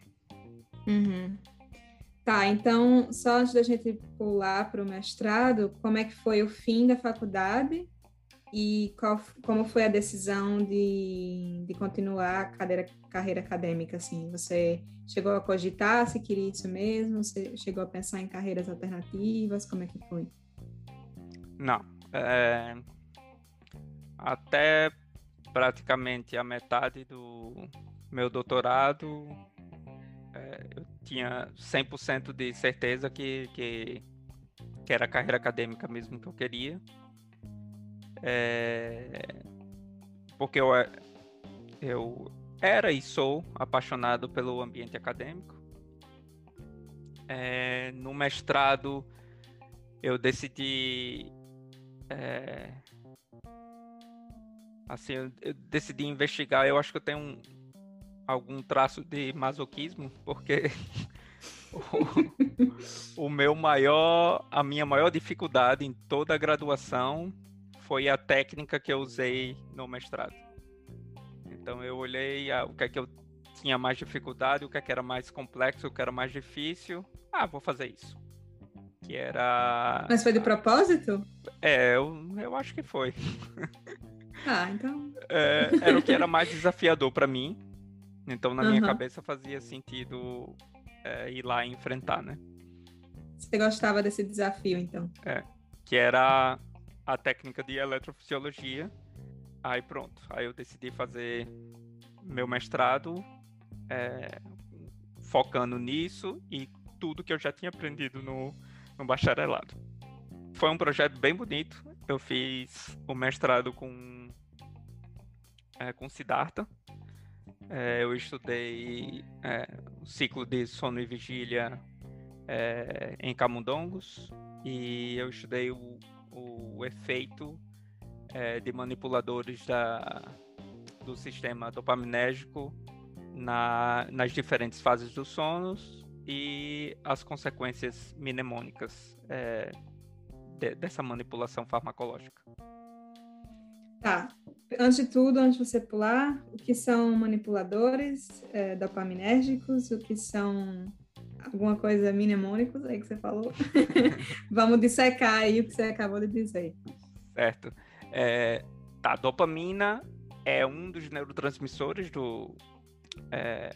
[SPEAKER 1] Uhum. Tá, então, só antes da gente pular para o mestrado, como é que foi o fim da faculdade e qual, como foi a decisão de, de continuar a cadeira, carreira acadêmica, assim? Você chegou a cogitar se queria isso mesmo? Você chegou a pensar em carreiras alternativas? Como é que foi?
[SPEAKER 2] Não, é, até praticamente a metade do meu doutorado, é, eu tinha 100% de certeza que, que, que, era a carreira acadêmica mesmo que eu queria. É, porque eu, eu era e sou apaixonado pelo ambiente acadêmico. É, no mestrado, eu decidi é... Assim, eu, eu, decidi investigar. Eu acho que eu tenho um, algum traço de masoquismo, porque (laughs) o, o meu maior, a minha maior dificuldade em toda a graduação foi a técnica que eu usei no mestrado. Então eu olhei a, o que é que eu tinha mais dificuldade, o que é que era mais complexo, o que era mais difícil. Ah, vou fazer isso que era.
[SPEAKER 1] Mas foi de propósito?
[SPEAKER 2] É, eu, eu acho que foi. (laughs)
[SPEAKER 1] Ah, então.
[SPEAKER 2] É, era o que era mais desafiador para mim. Então, na minha uhum. cabeça, fazia sentido é, ir lá e enfrentar, né?
[SPEAKER 1] Você gostava desse desafio, então?
[SPEAKER 2] É, que era a técnica de eletrofisiologia. Aí pronto, aí eu decidi fazer meu mestrado é, focando nisso e tudo que eu já tinha aprendido no, no bacharelado. Foi um projeto bem bonito. Eu fiz o mestrado com, é, com Siddhartha. É, eu estudei é, o ciclo de sono e vigília é, em camundongos e eu estudei o, o efeito é, de manipuladores da, do sistema dopaminérgico na, nas diferentes fases dos sonos e as consequências mnemônicas é, de, dessa manipulação farmacológica.
[SPEAKER 1] Tá. Antes de tudo, antes de você pular, o que são manipuladores é, dopaminérgicos, o que são alguma coisa mnemônicos aí que você falou? (laughs) Vamos dissecar aí o que você acabou de dizer.
[SPEAKER 2] Certo. É, tá, dopamina é um dos neurotransmissores do, é,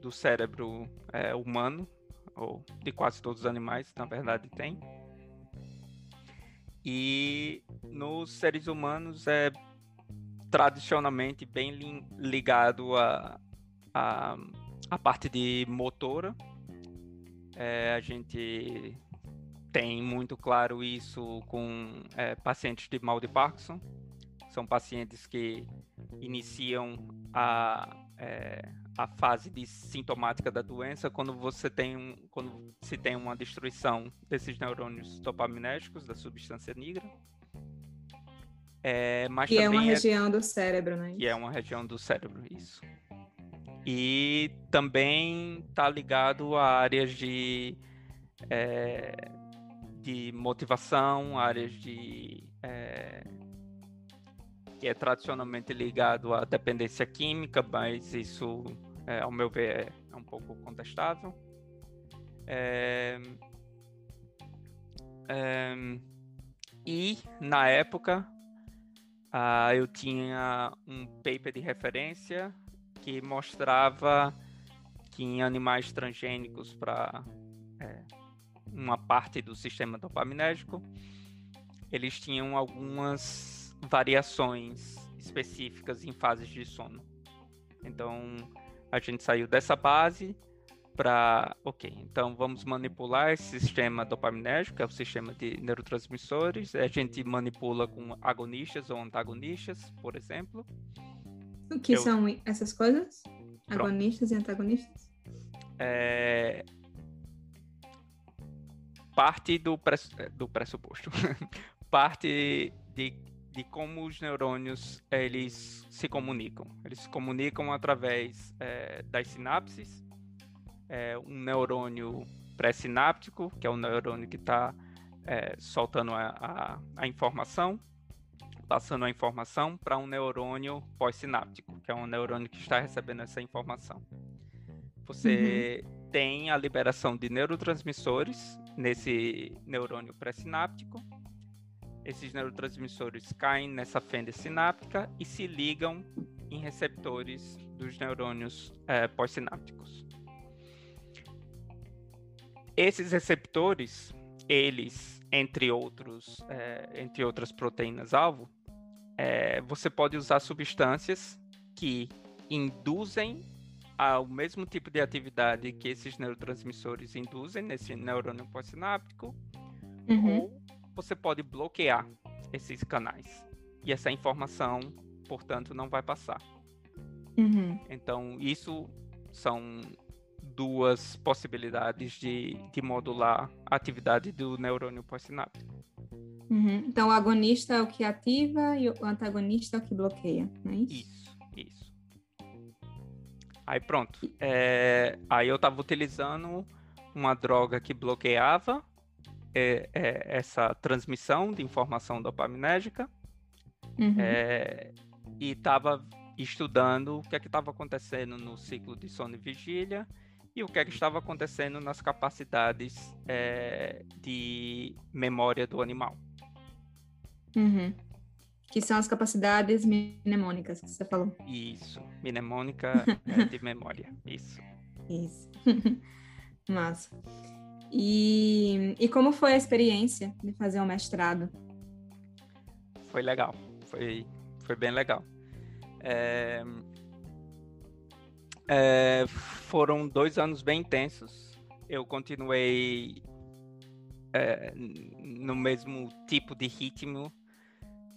[SPEAKER 2] do cérebro é, humano, ou de quase todos os animais, na verdade, tem. E nos seres humanos é tradicionalmente bem ligado a, a, a parte de motora. É, a gente tem muito claro isso com é, pacientes de mal de Parkinson. São pacientes que iniciam a, é, a fase de sintomática da doença quando você tem um, quando se tem uma destruição desses neurônios dopaminérgicos da substância negra.
[SPEAKER 1] É, mas que é uma região do cérebro, né?
[SPEAKER 2] Que é uma região do cérebro, isso. E também está ligado a áreas de, é, de motivação, áreas de é, que é tradicionalmente ligado à dependência química, mas isso, é, ao meu ver, é um pouco contestável. É, é, e, na época, uh, eu tinha um paper de referência que mostrava que em animais transgênicos para é, uma parte do sistema dopaminérgico, eles tinham algumas variações específicas em fases de sono. Então, a gente saiu dessa base para, ok, então vamos manipular esse sistema dopaminérgico, que é o sistema de neurotransmissores. A gente manipula com agonistas ou antagonistas, por exemplo.
[SPEAKER 1] O que Eu... são essas coisas? Pronto. Agonistas e antagonistas?
[SPEAKER 2] É... Parte do, press... do pressuposto. (laughs) Parte de de como os neurônios eles se comunicam. Eles se comunicam através é, das sinapses. É, um neurônio pré-sináptico, que é o neurônio que está é, soltando a, a, a, informação, passando a informação para um neurônio pós-sináptico, que é um neurônio que está recebendo essa informação. Você uhum. tem a liberação de neurotransmissores nesse neurônio pré-sináptico esses neurotransmissores caem nessa fenda sináptica e se ligam em receptores dos neurônios é, pós-sinápticos. Esses receptores, eles, entre outros, é, entre outras proteínas-alvo, é, você pode usar substâncias que induzem ao mesmo tipo de atividade que esses neurotransmissores induzem nesse neurônio pós-sináptico, uhum. ou você pode bloquear esses canais. E essa informação, portanto, não vai passar. Uhum. Então, isso são duas possibilidades de, de modular a atividade do neurônio pós-sináptico.
[SPEAKER 1] Uhum. Então, o agonista é o que ativa e o antagonista é o que bloqueia, não é isso?
[SPEAKER 2] Isso, isso. Aí pronto. É, aí eu estava utilizando uma droga que bloqueava é, é, essa transmissão de informação dopaminérgica uhum. é, e estava estudando o que é que estava acontecendo no ciclo de sono e vigília e o que é que estava acontecendo nas capacidades é, de memória do animal.
[SPEAKER 1] Uhum. Que são as capacidades mnemônicas que você falou.
[SPEAKER 2] Isso, mnemônica é (laughs) de memória, isso.
[SPEAKER 1] Isso. (laughs) Massa. E, e como foi a experiência de fazer um mestrado?
[SPEAKER 2] Foi legal, foi, foi bem legal. É, é, foram dois anos bem intensos. Eu continuei é, no mesmo tipo de ritmo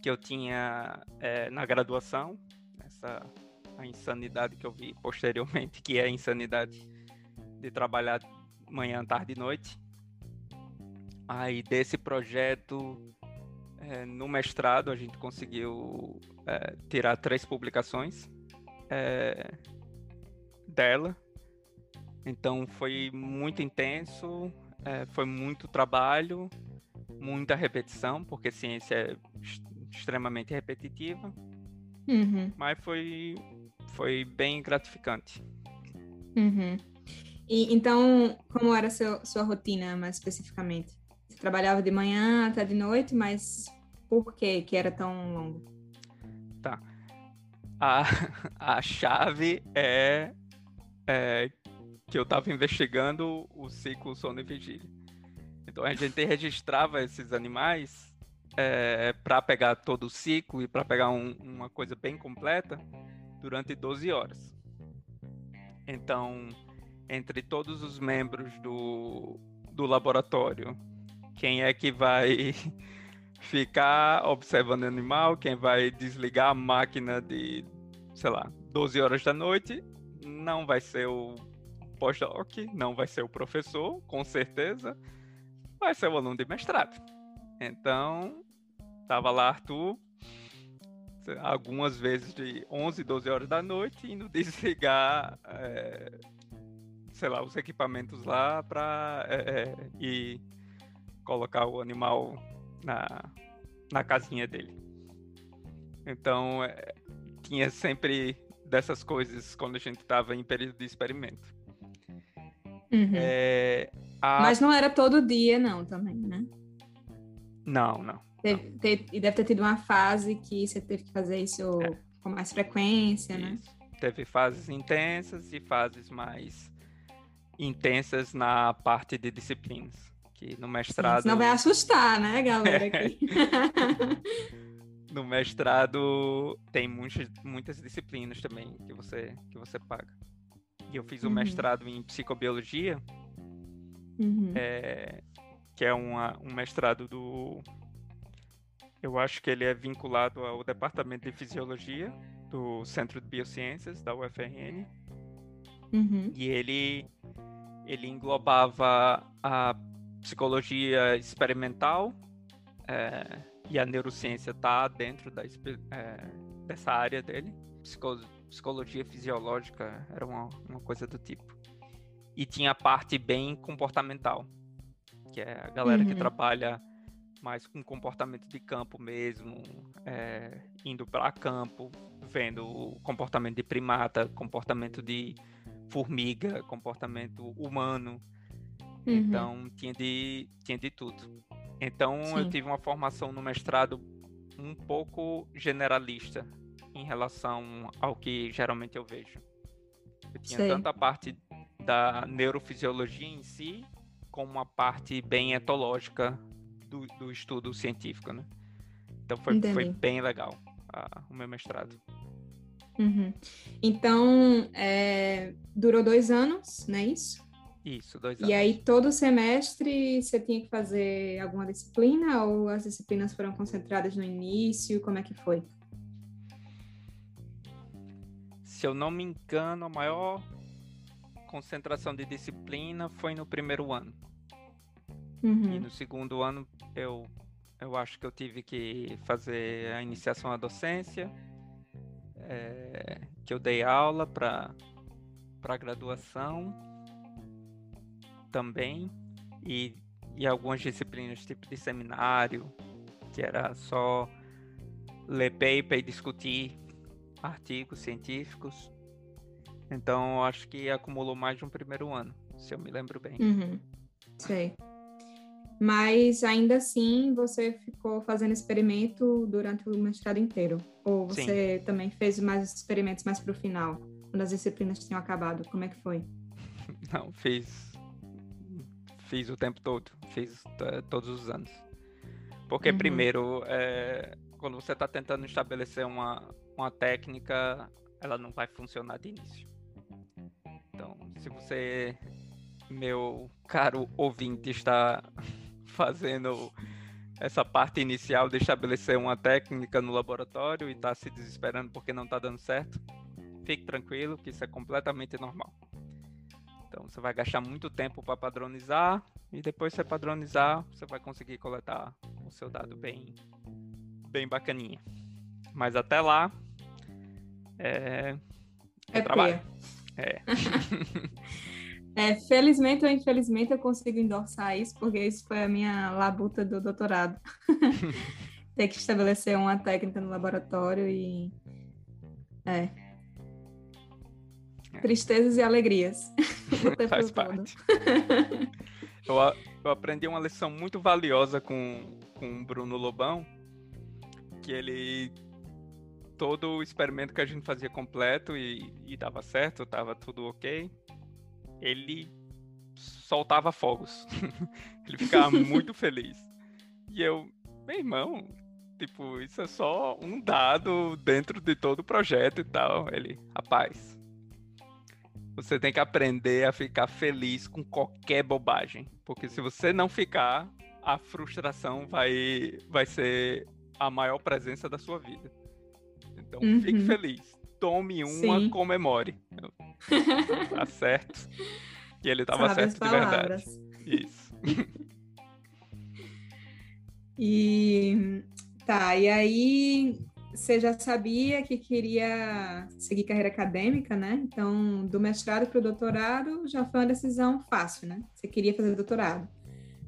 [SPEAKER 2] que eu tinha é, na graduação, essa a insanidade que eu vi posteriormente, (laughs) que é a insanidade de trabalhar manhã, tarde e noite. Aí desse projeto, é, no mestrado, a gente conseguiu é, tirar três publicações é, dela. Então foi muito intenso, é, foi muito trabalho, muita repetição, porque ciência é extremamente repetitiva. Uhum. Mas foi, foi bem gratificante.
[SPEAKER 1] Uhum. E, então, como era seu, sua rotina, mais especificamente? Você trabalhava de manhã até de noite, mas por que que era tão longo?
[SPEAKER 2] Tá. A, (laughs) a chave é, é que eu estava investigando o ciclo sono e vigília. Então a gente registrava esses animais é, para pegar todo o ciclo e para pegar um, uma coisa bem completa durante 12 horas. Então entre todos os membros do, do laboratório, quem é que vai (laughs) ficar observando o animal, quem vai desligar a máquina de, sei lá, 12 horas da noite, não vai ser o pós-doc, não vai ser o professor, com certeza, vai ser o aluno de mestrado. Então, tava lá Arthur, algumas vezes de 11, 12 horas da noite, indo (laughs) desligar, é, sei lá, os equipamentos lá para é, é, ir colocar o animal na, na casinha dele. Então, tinha sempre dessas coisas quando a gente estava em período de experimento.
[SPEAKER 1] Uhum. É, a... Mas não era todo dia, não, também, né?
[SPEAKER 2] Não, não.
[SPEAKER 1] Teve, teve, e deve ter tido uma fase que você teve que fazer isso é. com mais frequência, né? isso.
[SPEAKER 2] né? Teve fases intensas e fases mais intensas na parte de disciplinas. Que no mestrado.
[SPEAKER 1] Senão vai assustar, né, galera? (laughs) (laughs) (laughs)
[SPEAKER 2] no mestrado tem muitas, muitas disciplinas também que você, que você paga. E eu fiz o uhum. mestrado em psicobiologia,
[SPEAKER 1] uhum.
[SPEAKER 2] é, que é uma, um mestrado do. Eu acho que ele é vinculado ao departamento de fisiologia do Centro de Biociências da UFRN.
[SPEAKER 1] Uhum.
[SPEAKER 2] E ele, ele englobava a psicologia experimental é, e a neurociência está dentro da, é, dessa área dele. Psico, psicologia fisiológica era uma, uma coisa do tipo. E tinha a parte bem comportamental, que é a galera uhum. que trabalha mais com comportamento de campo mesmo, é, indo para campo, vendo o comportamento de primata, comportamento de formiga, comportamento humano. Uhum. Então tinha de, tinha de tudo. Então Sim. eu tive uma formação no mestrado um pouco generalista em relação ao que geralmente eu vejo. Eu tinha Sei. tanto a parte da neurofisiologia em si, como uma parte bem etológica do, do estudo científico, né? Então foi, foi bem legal a, o meu mestrado.
[SPEAKER 1] Uhum. Então, é, durou dois anos, não é isso?
[SPEAKER 2] Isso, dois anos.
[SPEAKER 1] E aí, todo semestre você tinha que fazer alguma disciplina ou as disciplinas foram concentradas no início? Como é que foi?
[SPEAKER 2] Se eu não me engano, a maior concentração de disciplina foi no primeiro ano.
[SPEAKER 1] Uhum.
[SPEAKER 2] E no segundo ano, eu, eu acho que eu tive que fazer a iniciação à docência, é, que eu dei aula para graduação também e, e algumas disciplinas tipo de seminário, que era só ler paper e discutir artigos científicos. Então, acho que acumulou mais de um primeiro ano, se eu me lembro bem.
[SPEAKER 1] Uhum. Sei. Mas ainda assim, você ficou fazendo experimento durante o mestrado inteiro? Ou você Sim. também fez mais experimentos mais para o final, quando as disciplinas tinham acabado? Como é que foi? (laughs)
[SPEAKER 2] Não, fiz fiz o tempo todo, fiz todos os anos. Porque, uhum. primeiro, é, quando você está tentando estabelecer uma, uma técnica, ela não vai funcionar de início. Então, se você, meu caro ouvinte, está (laughs) fazendo essa parte inicial de estabelecer uma técnica no laboratório e está se desesperando porque não está dando certo, fique tranquilo que isso é completamente normal. Então você vai gastar muito tempo para padronizar e depois você padronizar, você vai conseguir coletar o seu dado bem, bem bacaninha. Mas até lá é,
[SPEAKER 1] é trabalho.
[SPEAKER 2] É. (laughs)
[SPEAKER 1] é. Felizmente ou infelizmente eu consigo endossar isso, porque isso foi a minha labuta do doutorado. (laughs) Ter que estabelecer uma técnica no laboratório e. É, Tristezas e alegrias. (laughs) (laughs)
[SPEAKER 2] Faz parte. eu, eu aprendi uma lição muito valiosa com, com o Bruno Lobão, que ele todo o experimento que a gente fazia completo e, e dava certo, tava tudo ok, ele soltava fogos. (laughs) ele ficava muito feliz. E eu, meu irmão, tipo, isso é só um dado dentro de todo o projeto e tal. Ele, rapaz, você tem que aprender a ficar feliz com qualquer bobagem. Porque se você não ficar, a frustração vai, vai ser a maior presença da sua vida. Então, uhum. fique feliz. tome uma, Sim. comemore. (laughs) tá certo. E ele tava Sabe certo de verdade. Isso. (laughs)
[SPEAKER 1] e tá, e aí você já sabia que queria seguir carreira acadêmica, né? Então, do mestrado para o doutorado já foi uma decisão fácil, né? Você queria fazer doutorado.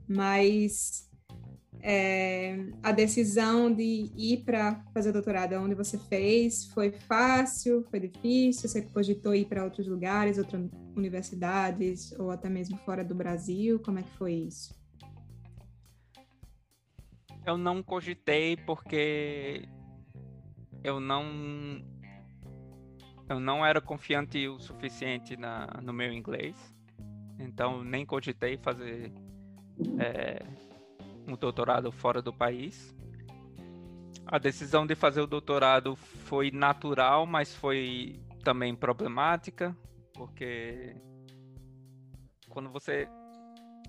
[SPEAKER 1] Mas é, a decisão de ir para fazer doutorado onde você fez foi fácil, foi difícil? Você cogitou ir para outros lugares, outras universidades ou até mesmo fora do Brasil? Como é que foi isso?
[SPEAKER 2] Eu não cogitei porque eu não eu não era confiante o suficiente na, no meu inglês, então nem cogitei fazer é, um doutorado fora do país. A decisão de fazer o doutorado foi natural, mas foi também problemática, porque quando você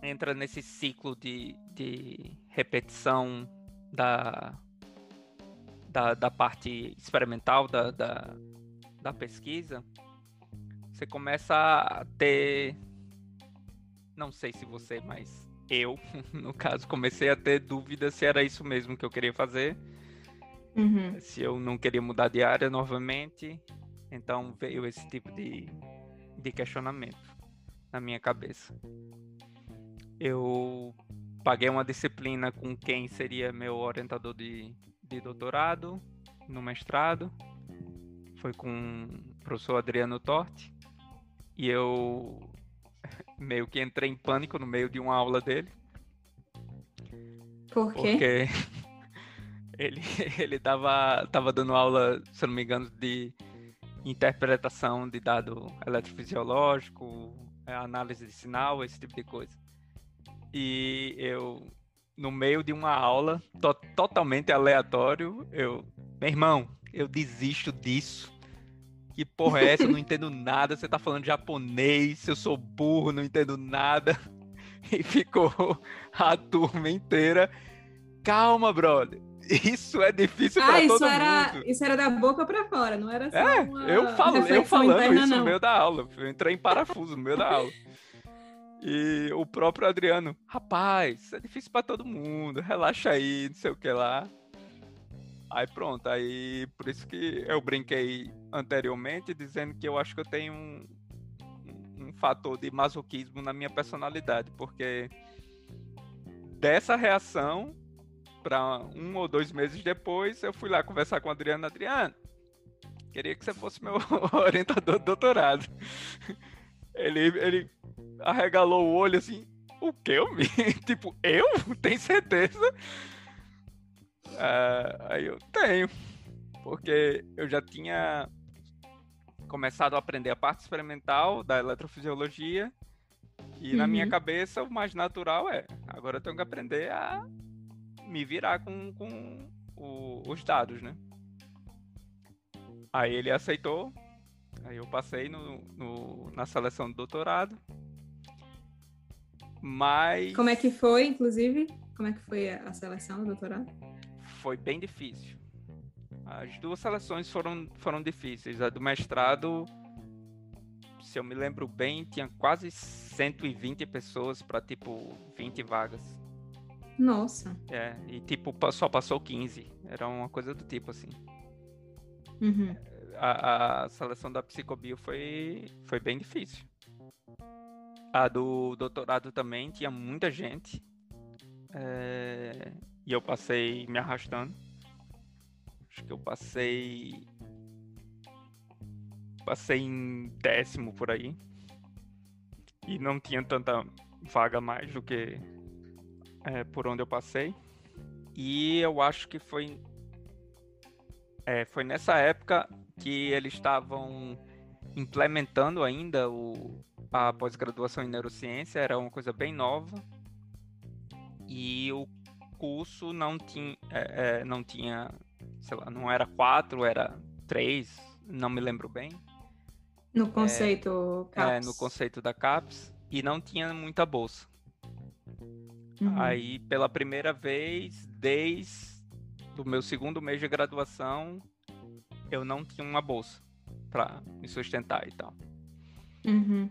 [SPEAKER 2] entra nesse ciclo de, de repetição da, da, da parte experimental da, da, da pesquisa, você começa a ter. Não sei se você, mas eu, (laughs) no caso, comecei a ter dúvida se era isso mesmo que eu queria fazer. Uhum. Se eu não queria mudar de área novamente. Então veio esse tipo de, de questionamento na minha cabeça. Eu paguei uma disciplina com quem seria meu orientador de, de doutorado no mestrado. Foi com o professor Adriano Torti. E eu (laughs) meio que entrei em pânico no meio de uma aula dele.
[SPEAKER 1] Por quê?
[SPEAKER 2] Porque (laughs) ele, (laughs) ele tava, tava dando aula, se não me engano, de interpretação de dado eletrofisiológico, análise de sinal, esse tipo de coisa. E eu no meio de uma aula to totalmente aleatório, eu, meu irmão, eu desisto disso. Que porra é essa? Eu não entendo nada. Você tá falando japonês, eu sou burro, não entendo nada. (laughs) E ficou a turma inteira. Calma, brother. Isso é difícil ah, todo
[SPEAKER 1] era,
[SPEAKER 2] mundo.
[SPEAKER 1] Isso era da boca para fora, não era só
[SPEAKER 2] é, eu falo, eu falando interna, isso não. no meio da aula. Eu entrei em parafuso no meio da aula. E o próprio Adriano, rapaz, é difícil para todo mundo, relaxa aí, não sei o que lá. Aí pronto, aí por isso que eu brinquei anteriormente dizendo que eu acho que eu tenho um, um, fator de masoquismo na minha personalidade, porque dessa reação, para um ou dois meses depois, eu fui lá conversar com o Adriano. Adriano, queria que você fosse meu (laughs) orientador de doutorado. Ele, ele arregalou o olho assim, o que eu me? tipo, eu? Tem certeza? Uh, aí eu tenho, porque eu já tinha começado a aprender a parte experimental da eletrofisiologia e uhum. na minha uhum. cabeça o mais natural é, agora eu tenho que aprender a me virar com, com o, os dados, né? Aí ele aceitou, Aí eu passei no, no, na seleção do doutorado. Mas.
[SPEAKER 1] Como é que foi, inclusive? Como é que foi a seleção do doutorado?
[SPEAKER 2] Foi bem difícil. As duas seleções foram, foram difíceis. A do mestrado, se eu me lembro bem, tinha quase 120 pessoas para tipo 20 vagas.
[SPEAKER 1] Nossa.
[SPEAKER 2] É, e tipo, só passou 15. Era uma coisa do tipo assim.
[SPEAKER 1] Uhum
[SPEAKER 2] a, a seleção da psicobio foi, foi bem difícil. A do doutorado também tinha muita gente. É, e eu passei me arrastando. Acho que eu passei. Passei em décimo por aí. E não tinha tanta vaga mais do que é, por onde eu passei. E eu acho que foi. É, foi nessa época que eles estavam implementando ainda o, a pós-graduação em neurociência, era uma coisa bem nova. E o curso não tinha, é, é, não tinha, sei lá, não era quatro, era três, não me lembro bem.
[SPEAKER 1] No conceito
[SPEAKER 2] é, CAPS. É, no conceito da CAPS. E não tinha muita bolsa. Uhum. Aí, pela primeira vez, desde o meu segundo mês de graduação, eu não tinha uma bolsa. para me sustentar e tal.
[SPEAKER 1] Uhum.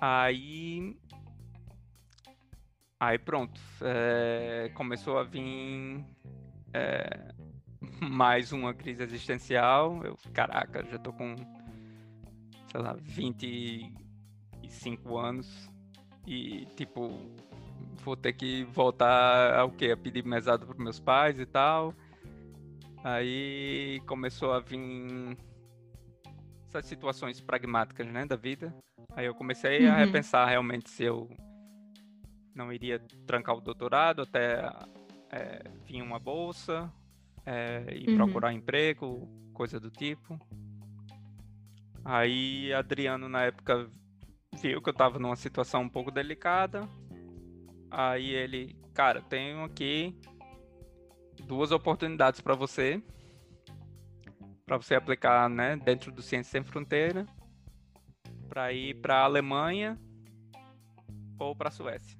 [SPEAKER 2] Aí. Aí pronto. É, começou a vir é, mais uma crise existencial. Eu, caraca, já tô com, sei lá, 25 anos. E, tipo, vou ter que voltar ao quê? A pedir mesada para meus pais e tal. Aí começou a vir essas situações pragmáticas, né, da vida. Aí eu comecei uhum. a repensar realmente se eu não iria trancar o doutorado até é, vir uma bolsa é, e uhum. procurar emprego, coisa do tipo. Aí Adriano na época viu que eu estava numa situação um pouco delicada. Aí ele, cara, tenho aqui duas oportunidades para você, para você aplicar, né, dentro do Ciência Sem Fronteira, para ir para a Alemanha ou para a Suécia.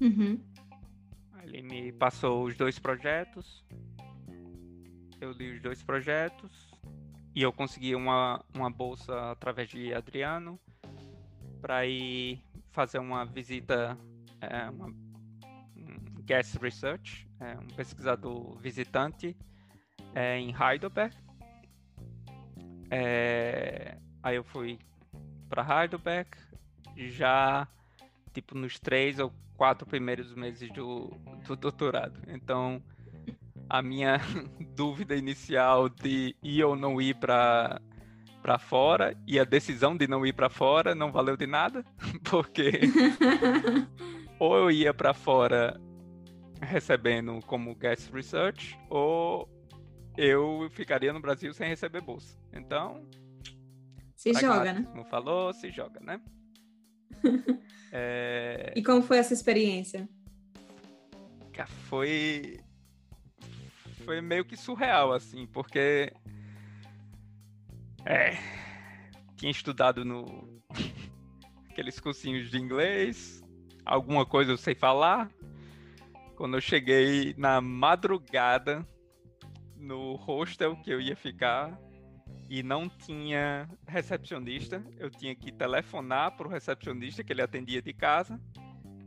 [SPEAKER 1] Uhum.
[SPEAKER 2] Ele me passou os dois projetos, eu li os dois projetos e eu consegui uma, uma bolsa através de Adriano para ir fazer uma visita, é, uma, um guest research, é, um pesquisador visitante é, em Heidelberg. É, aí eu fui para Heidelberg já tipo nos três ou quatro primeiros meses do, do doutorado. Então a minha (laughs) dúvida inicial de ir ou não ir para para fora e a decisão de não ir para fora não valeu de nada, (laughs) porque (laughs) ou eu ia para fora recebendo como guest research ou eu ficaria no Brasil sem receber bolsa. Então,
[SPEAKER 1] se joga, né?
[SPEAKER 2] Não falou, se joga, né? (laughs)
[SPEAKER 1] é... E como foi essa experiência?
[SPEAKER 2] Foi foi meio que surreal, assim, porque. É. Tinha estudado no. (laughs) aqueles cursinhos de inglês, alguma coisa eu sei falar. Quando eu cheguei na madrugada no hostel que eu ia ficar e não tinha recepcionista, eu tinha que telefonar para o recepcionista que ele atendia de casa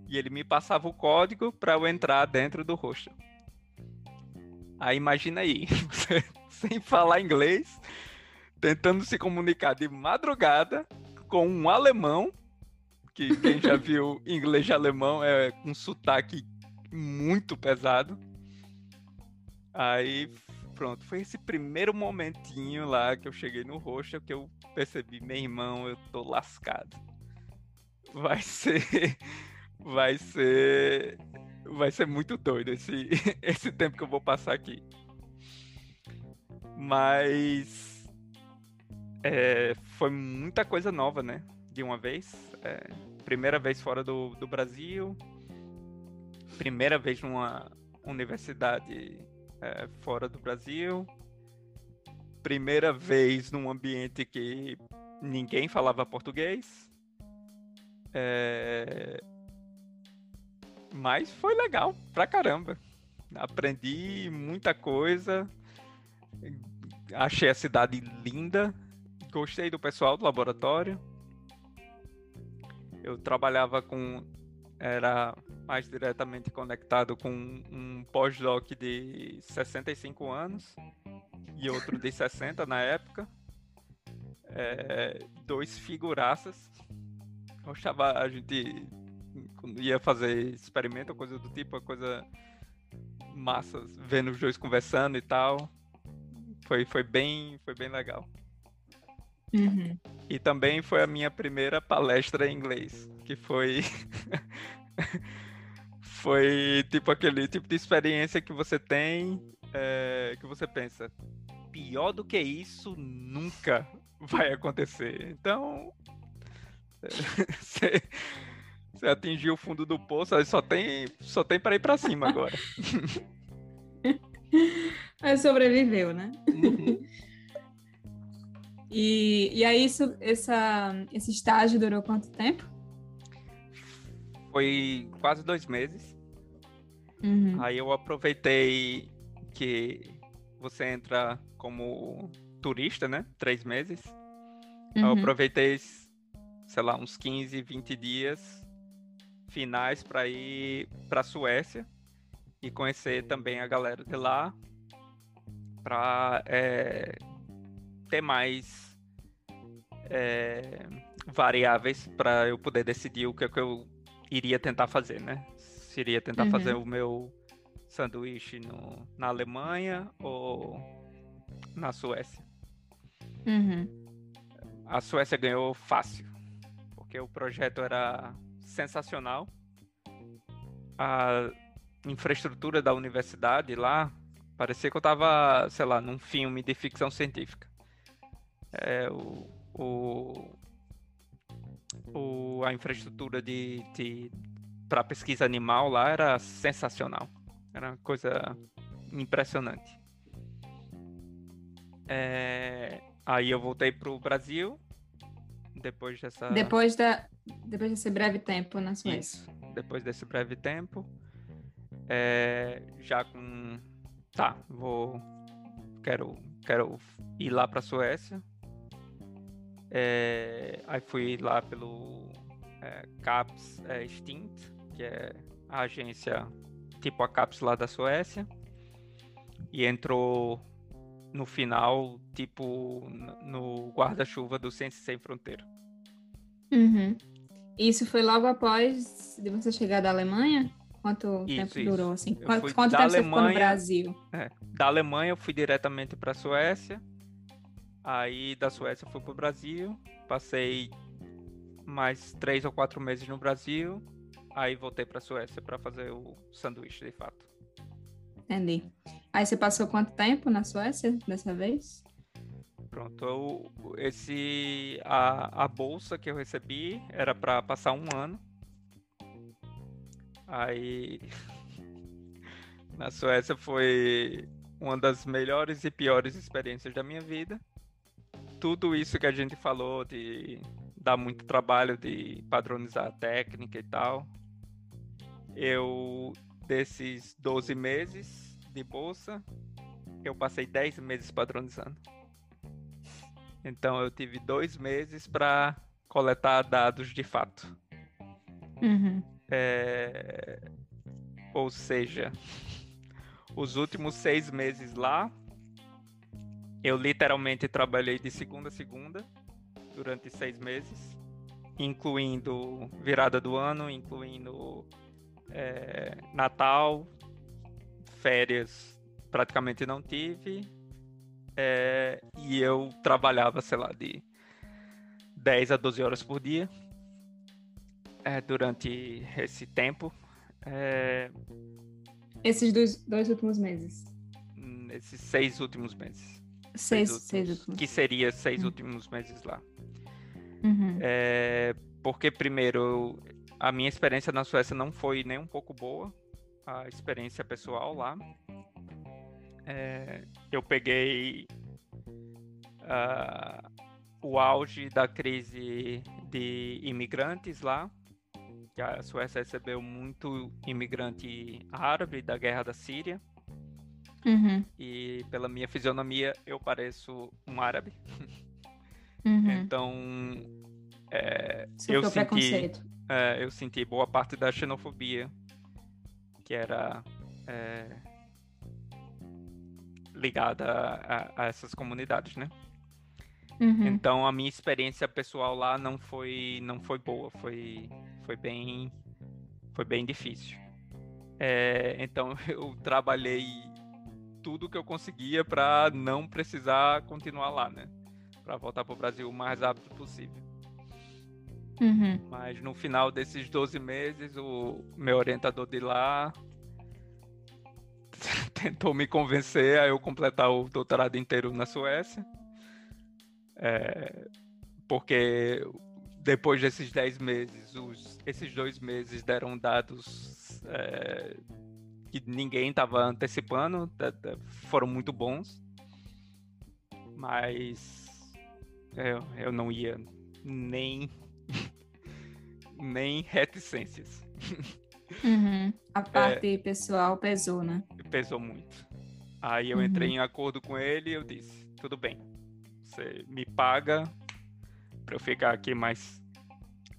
[SPEAKER 2] e ele me passava o código para eu entrar dentro do hostel. Aí imagina aí, (laughs) você, sem falar inglês, tentando se comunicar de madrugada com um alemão, que quem já viu inglês de alemão é um sotaque muito pesado. Aí, pronto, foi esse primeiro momentinho lá que eu cheguei no roxo que eu percebi, meu irmão, eu tô lascado. Vai ser. (laughs) Vai ser vai ser muito doido esse, (laughs) esse tempo que eu vou passar aqui. Mas é, foi muita coisa nova, né? De uma vez. É, primeira vez fora do, do Brasil. Primeira vez numa universidade é, fora do Brasil. Primeira vez num ambiente que ninguém falava português. É, mas foi legal pra caramba. Aprendi muita coisa. Achei a cidade linda. Gostei do pessoal do laboratório. Eu trabalhava com. Era mais diretamente conectado com um pós-doc de 65 anos e outro de 60 na época. É, dois figuraças. Eu achava a gente quando ia fazer experimento, coisa do tipo, coisa massa, vendo os dois conversando e tal. Foi, foi, bem, foi bem legal.
[SPEAKER 1] Uhum.
[SPEAKER 2] E também foi a minha primeira palestra em inglês, que foi. (laughs) foi tipo aquele tipo de experiência que você tem, é, que você pensa, pior do que isso nunca vai acontecer. Então. (laughs) Você você atingiu o fundo do poço, aí só tem, só tem para ir para cima agora. (laughs)
[SPEAKER 1] Mas sobreviveu, né? Uhum. E, e aí, isso, essa, esse estágio durou quanto tempo?
[SPEAKER 2] Foi quase dois meses.
[SPEAKER 1] Uhum.
[SPEAKER 2] Aí eu aproveitei que você entra como turista, né? Três meses.
[SPEAKER 1] Uhum.
[SPEAKER 2] Eu aproveitei, sei lá, uns 15, 20 dias finais para ir para Suécia e conhecer também a galera de lá para é, ter mais é, variáveis para eu poder decidir o que, é que eu iria tentar fazer, né? Se iria tentar
[SPEAKER 1] Uhum.
[SPEAKER 2] fazer o meu sanduíche no, na Alemanha ou na Suécia.
[SPEAKER 1] Uhum.
[SPEAKER 2] A Suécia ganhou fácil, porque o projeto era sensacional. A infraestrutura da universidade lá parecia que eu estava, sei lá, num filme de ficção científica. É, o, o, o- a infraestrutura de, de para pesquisa animal lá era sensacional. Era uma coisa impressionante. É, aí eu voltei para o Brasil depois dessa
[SPEAKER 1] Depois, da, depois desse breve tempo na Suécia.
[SPEAKER 2] isso, depois desse breve tempo, é, já com tá, vou quero quero ir lá para Suécia. É, aí fui lá pelo é, CAPS é, Stint, que é a agência tipo a CAPS lá da Suécia, e entrou no final tipo no guarda-chuva do Ciência Sem Fronteira.
[SPEAKER 1] Uhum. Isso foi logo após de você chegar da Alemanha? Quanto
[SPEAKER 2] Isso,
[SPEAKER 1] tempo
[SPEAKER 2] isso.
[SPEAKER 1] durou, assim?
[SPEAKER 2] Eu
[SPEAKER 1] Quanto, quanto tempo você ficou no
[SPEAKER 2] Alemanha-
[SPEAKER 1] Brasil?
[SPEAKER 2] É, da Alemanha eu fui diretamente para a Suécia. Aí da Suécia fui para o Brasil. Passei mais três ou quatro meses no Brasil. Aí voltei para a Suécia para fazer o sanduíche de fato.
[SPEAKER 1] Entendi. Aí você passou quanto tempo na Suécia dessa vez?
[SPEAKER 2] Pronto, eu, esse a, a bolsa que eu recebi era para passar um ano. Aí (laughs) na Suécia foi uma das melhores e piores experiências da minha vida. Tudo isso que a gente falou de dar muito trabalho de padronizar a técnica e tal. Eu desses 12 meses de bolsa, eu passei 10 meses padronizando. Então eu tive dois meses para coletar dados de fato.
[SPEAKER 1] Uhum.
[SPEAKER 2] É, Ou seja, os últimos seis meses lá, eu literalmente trabalhei de segunda a segunda durante seis meses, incluindo virada do ano, incluindo é, Natal, férias praticamente não tive. é, e eu trabalhava, sei lá, de 10 a 12 horas por dia é, durante esse tempo. É,
[SPEAKER 1] Esses dois, dois últimos meses.
[SPEAKER 2] nesses seis últimos meses.
[SPEAKER 1] Seis,
[SPEAKER 2] últimos,
[SPEAKER 1] seis últimos.
[SPEAKER 2] Que seria seis
[SPEAKER 1] Hum.
[SPEAKER 2] últimos meses lá.
[SPEAKER 1] Uhum.
[SPEAKER 2] É, porque, primeiro, a minha experiência na Suécia não foi nem um pouco boa. A experiência pessoal lá. É, eu peguei ah, o auge da crise de imigrantes lá. que A Suécia recebeu muito imigrante árabe da guerra da Síria.
[SPEAKER 1] Uhum.
[SPEAKER 2] E pela minha fisionomia, eu pareço um árabe.
[SPEAKER 1] Uhum.
[SPEAKER 2] Então, é, eu senti, é, eu senti boa parte da xenofobia que era é, ligada a, a essas comunidades, né?
[SPEAKER 1] Uhum.
[SPEAKER 2] Então, a minha experiência pessoal lá não foi, não foi boa, foi, foi bem, foi bem difícil. É, então, (laughs) eu trabalhei tudo que eu conseguia para não precisar continuar lá, né? Para voltar para o Brasil o mais rápido possível.
[SPEAKER 1] Uhum.
[SPEAKER 2] Mas no final desses 12 meses, o meu orientador de lá (laughs) tentou me convencer a eu completar o doutorado inteiro na Suécia. É, porque depois desses 10 meses, os, esses dois meses deram dados é, que ninguém estava antecipando, foram muito bons. Mas eu, eu não ia nem (laughs) nem reticências.
[SPEAKER 1] Uhum. A parte pessoal pesou, né?
[SPEAKER 2] Pesou muito. Aí eu
[SPEAKER 1] Uhum.
[SPEAKER 2] entrei em acordo com ele e eu disse, tudo bem, você me paga para eu ficar aqui mais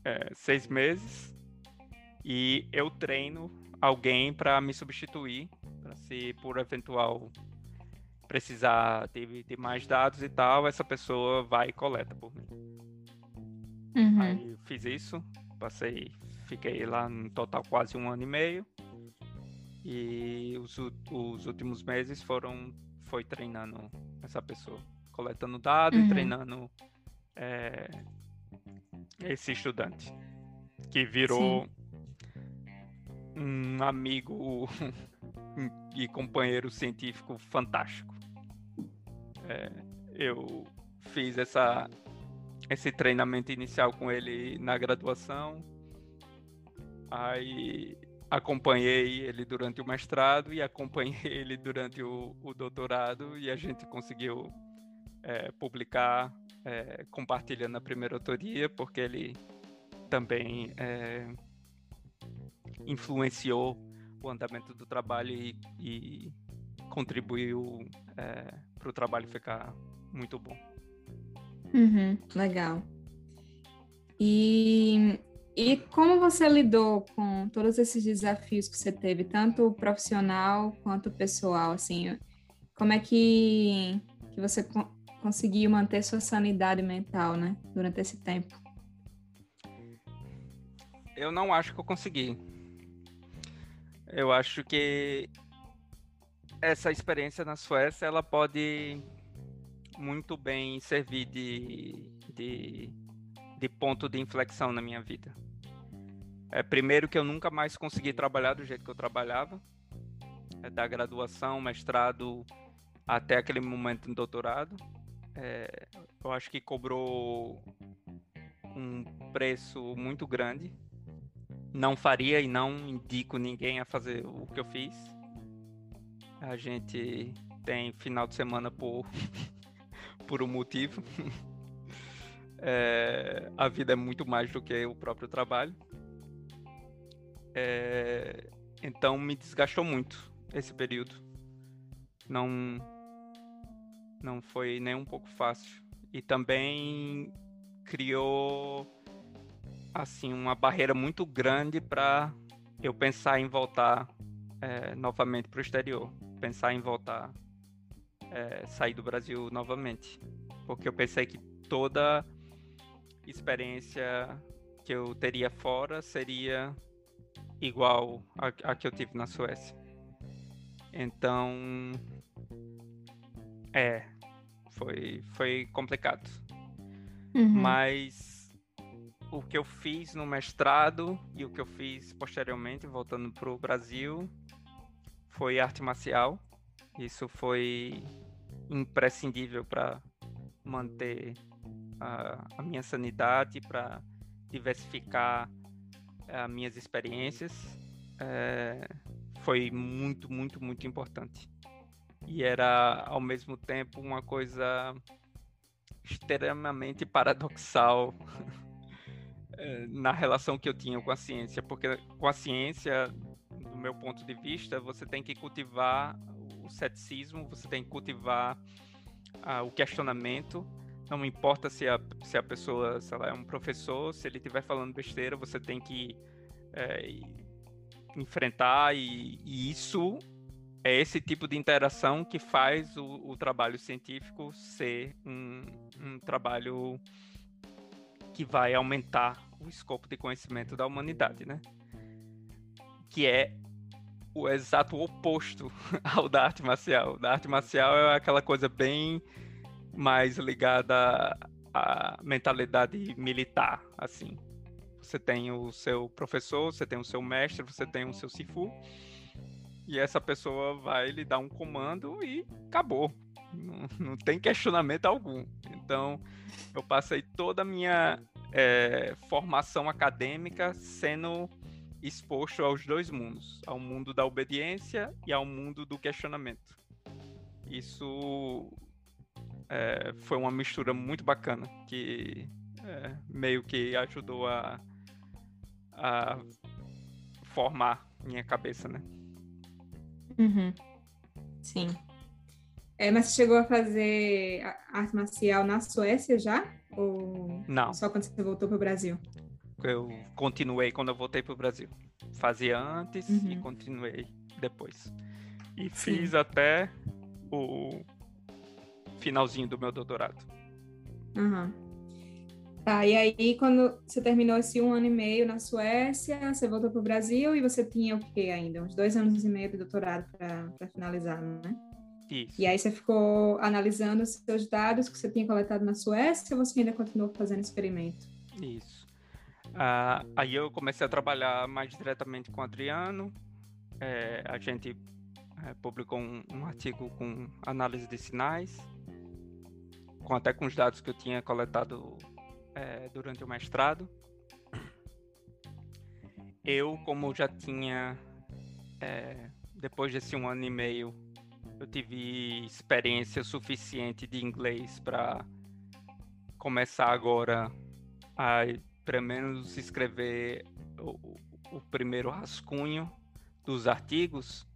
[SPEAKER 2] é, seis meses e eu treino alguém para me substituir, para se por eventual precisar de, de, mais dados e tal, essa pessoa vai e coleta por mim. Uhum. Aí fiz isso, passei, fiquei lá no total quase um ano e meio. E os, os últimos meses foram foi treinando essa pessoa, coletando dados uhum. e treinando é, esse estudante que virou Sim. Um amigo (laughs) e companheiro científico fantástico. É, eu fiz essa, esse treinamento inicial com ele na graduação, aí acompanhei ele durante o mestrado e acompanhei (laughs) ele durante o, o doutorado e a gente conseguiu é, publicar é, compartilhando a primeira autoria, porque ele também é, influenciou o andamento do trabalho e, e contribuiu é, para o trabalho ficar muito bom.
[SPEAKER 1] Uhum, legal. E, e como você lidou com todos esses desafios que você teve, tanto profissional quanto pessoal, assim, como é que, que você conseguiu manter sua sanidade mental, né, durante esse tempo?
[SPEAKER 2] Eu não acho que eu consegui. Eu acho que essa experiência na Suécia, ela pode muito bem servir de, de, de ponto de inflexão na minha vida. É, primeiro que eu nunca mais consegui trabalhar do jeito que eu trabalhava, é, da graduação, mestrado, até aquele momento no doutorado é, eu acho que cobrou um preço muito grande. Não faria e não indico ninguém a fazer o que eu fiz. A gente tem final de semana por, (laughs) por um motivo. (laughs) É, a vida é muito mais do que o próprio trabalho. É, então me desgastou muito esse período. Não não foi nem um pouco fácil. E também criou assim uma barreira muito grande para eu pensar em voltar é, novamente para o exterior, pensar em voltar, é, sair do Brasil novamente, porque eu pensei que toda experiência que eu teria fora seria igual a, a que eu tive na Suécia. Então é, foi, foi complicado. Uhum. Mas o que eu fiz no mestrado e o que eu fiz posteriormente, voltando para o Brasil, foi arte marcial. Isso foi imprescindível para manter a, a, minha sanidade, para diversificar as minhas experiências. É, foi muito, muito, muito importante e era ao mesmo tempo uma coisa extremamente paradoxal eh, (laughs) na relação que eu tinha com a ciência, porque com a ciência, do meu ponto de vista, você tem que cultivar o ceticismo, você tem que cultivar uh, o questionamento. Não importa se a, se a pessoa, se ela é um professor, se ele estiver falando besteira, você tem que é, enfrentar e, e isso é esse tipo de interação que faz o, o trabalho científico ser um, um, trabalho que vai aumentar o escopo de conhecimento da humanidade, né? Que é o exato oposto (laughs) ao da arte marcial. Da arte marcial é aquela coisa bem mais ligada à mentalidade militar, assim. Você tem o seu professor, você tem o seu mestre, você tem o seu sifu e essa pessoa vai lhe dar um comando e acabou. Não, não tem questionamento algum. Então, eu passei toda a minha é, formação acadêmica sendo exposto aos dois mundos, ao mundo da obediência e ao mundo do questionamento. Isso é, foi uma mistura muito bacana que é, meio que ajudou a, a formar minha cabeça, né?
[SPEAKER 1] Uhum. Sim. É, mas você chegou a fazer arte marcial na Suécia já? Ou
[SPEAKER 2] Não.
[SPEAKER 1] só quando você voltou para o Brasil?
[SPEAKER 2] Eu continuei quando eu voltei para o Brasil. Fazia antes
[SPEAKER 1] Uhum.
[SPEAKER 2] e continuei depois. E fiz até o finalzinho do meu doutorado.
[SPEAKER 1] Aham. Tá, e aí quando você terminou esse um ano e meio na Suécia, você voltou para o Brasil e você tinha o quê ainda? Uns dois anos e meio de doutorado para finalizar, né?
[SPEAKER 2] Isso.
[SPEAKER 1] E aí você ficou analisando os seus dados que você tinha coletado na Suécia ou você ainda continuou fazendo experimento?
[SPEAKER 2] Isso. Ah, aí eu comecei a trabalhar mais diretamente com o Adriano. É, a gente é, publicou um, um artigo com análise de sinais, com até com os dados que eu tinha coletado é, durante o mestrado. Eu, como já tinha, é, depois desse um ano e meio, eu tive experiência suficiente de inglês para começar agora a pelo menos escrever o, o primeiro rascunho dos artigos.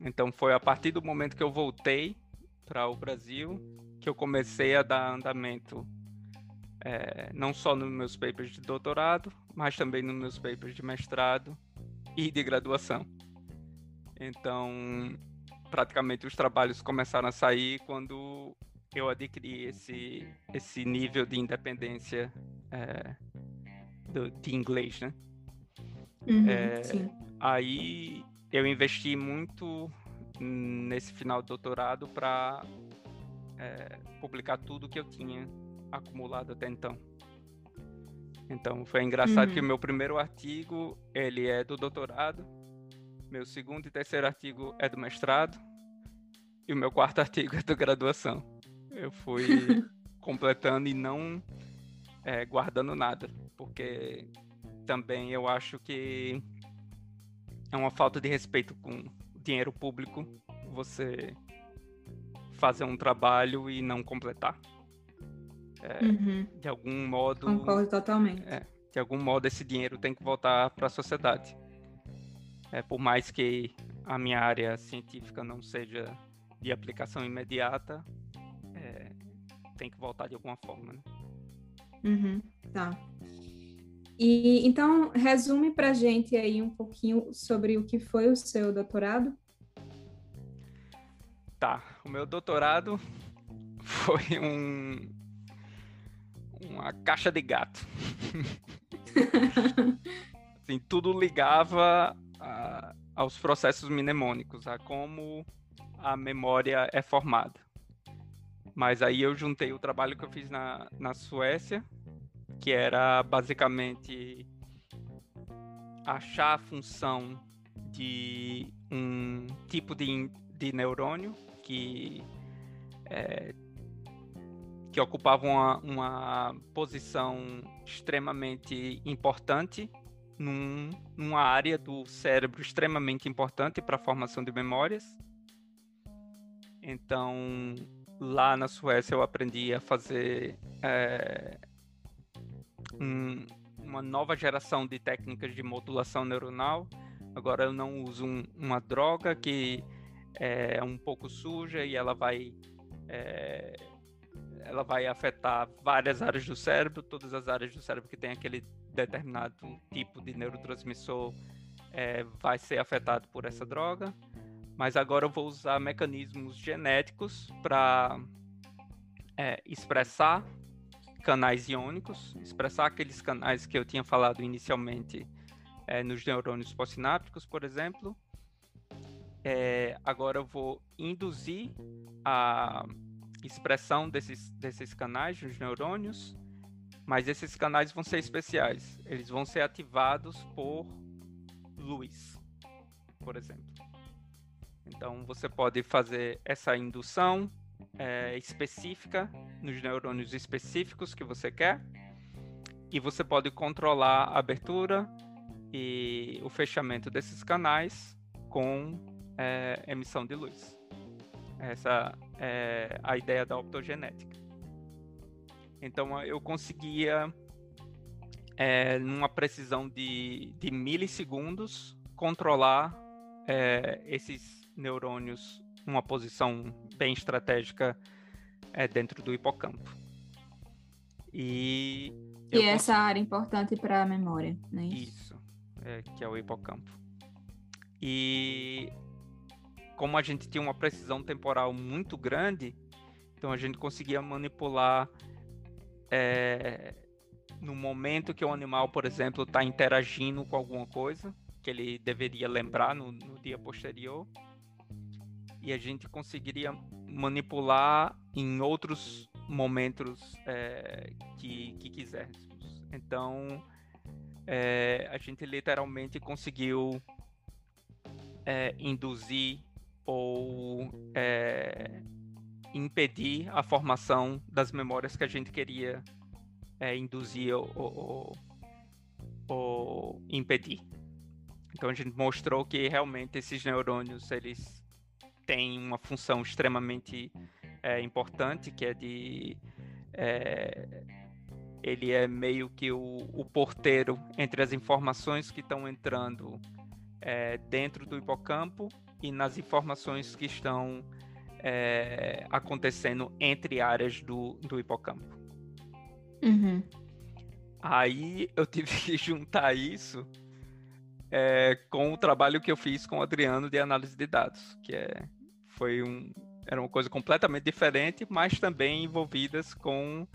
[SPEAKER 2] Então foi a partir do momento que eu voltei para o Brasil que eu comecei a dar andamento é, não só nos meus papers de doutorado, mas também nos meus papers de mestrado e de graduação. Então, praticamente os trabalhos começaram a sair quando eu adquiri esse, esse nível de independência é, do, de inglês, né?
[SPEAKER 1] Uhum,
[SPEAKER 2] É. Aí eu investi muito nesse final do doutorado para publicar tudo que eu tinha acumulado até então. Então foi engraçado
[SPEAKER 1] Uhum.
[SPEAKER 2] que o meu primeiro artigo ele é do doutorado, meu segundo e terceiro artigo é do mestrado e o meu quarto (laughs) artigo é da graduação. Eu fui (laughs) completando e não é, guardando nada, porque também eu acho que é uma falta de respeito com dinheiro público você fazer um trabalho e não completar.
[SPEAKER 1] Uhum,
[SPEAKER 2] De algum modo,
[SPEAKER 1] Concordo totalmente.
[SPEAKER 2] é, de algum modo esse dinheiro tem que voltar para a sociedade. É, por mais que a minha área científica não seja de aplicação imediata, é, tem que voltar de alguma forma. Né?
[SPEAKER 1] Uhum, tá. E então resume pra gente aí um pouquinho sobre o que foi o seu doutorado.
[SPEAKER 2] Tá, o meu doutorado (laughs) foi um uma caixa de gato. (laughs) assim, tudo ligava aos processos mnemônicos, a como a memória é formada. Mas aí eu juntei o trabalho que eu fiz na, na Suécia, que era basicamente achar a função de um tipo de, de neurônio que, é, que ocupava uma, uma posição extremamente importante num, numa área do cérebro extremamente importante para a formação de memórias. Então, lá na Suécia eu aprendi a fazer é, um- uma nova geração de técnicas de modulação neuronal. Agora eu não uso um- uma droga que é um pouco suja e ela vai é, ela vai afetar várias áreas do cérebro, todas as áreas do cérebro que tem aquele determinado tipo de neurotransmissor é, vai ser afetado por essa droga. Mas agora eu vou usar mecanismos genéticos para expressar canais iônicos, expressar aqueles canais que eu tinha falado inicialmente é, nos neurônios pós-sinápticos, por exemplo. É, agora eu vou induzir a expressão desses, desses canais nos neurônios, mas esses canais vão ser especiais. Eles vão ser ativados por luz, por exemplo. Então você pode fazer essa indução é, específica nos neurônios específicos que você quer e você pode controlar a abertura e o fechamento desses canais com é, emissão de luz. Essa é a ideia da optogenética. Então eu conseguia, é, numa precisão de, de milissegundos, controlar é, esses neurônios uma posição bem estratégica é, dentro do hipocampo. E,
[SPEAKER 1] e essa área importante para a memória, né?
[SPEAKER 2] Isso, é, que é o hipocampo. E como a gente tinha uma precisão temporal muito grande, então a gente conseguia manipular é, no momento que o animal, por exemplo, está interagindo com alguma coisa que ele deveria lembrar no, no dia posterior, e a gente conseguiria manipular em outros momentos é, que, que quiséssemos. Então, é, a gente literalmente conseguiu é, induzir ou é, impedir a formação das memórias que a gente queria é, induzir ou, ou, ou, impedir. Então a gente mostrou que realmente esses neurônios eles têm uma função extremamente é, importante, que é de é, ele é meio que o, o, porteiro entre as informações que estão entrando é, dentro do hipocampo e nas informações que estão é, acontecendo entre áreas do, do hipocampo.
[SPEAKER 1] Uhum.
[SPEAKER 2] Aí eu tive que (laughs) juntar isso é, com o trabalho que eu fiz com o Adriano de análise de dados, que é, foi um, era uma coisa completamente diferente, mas também envolvidas com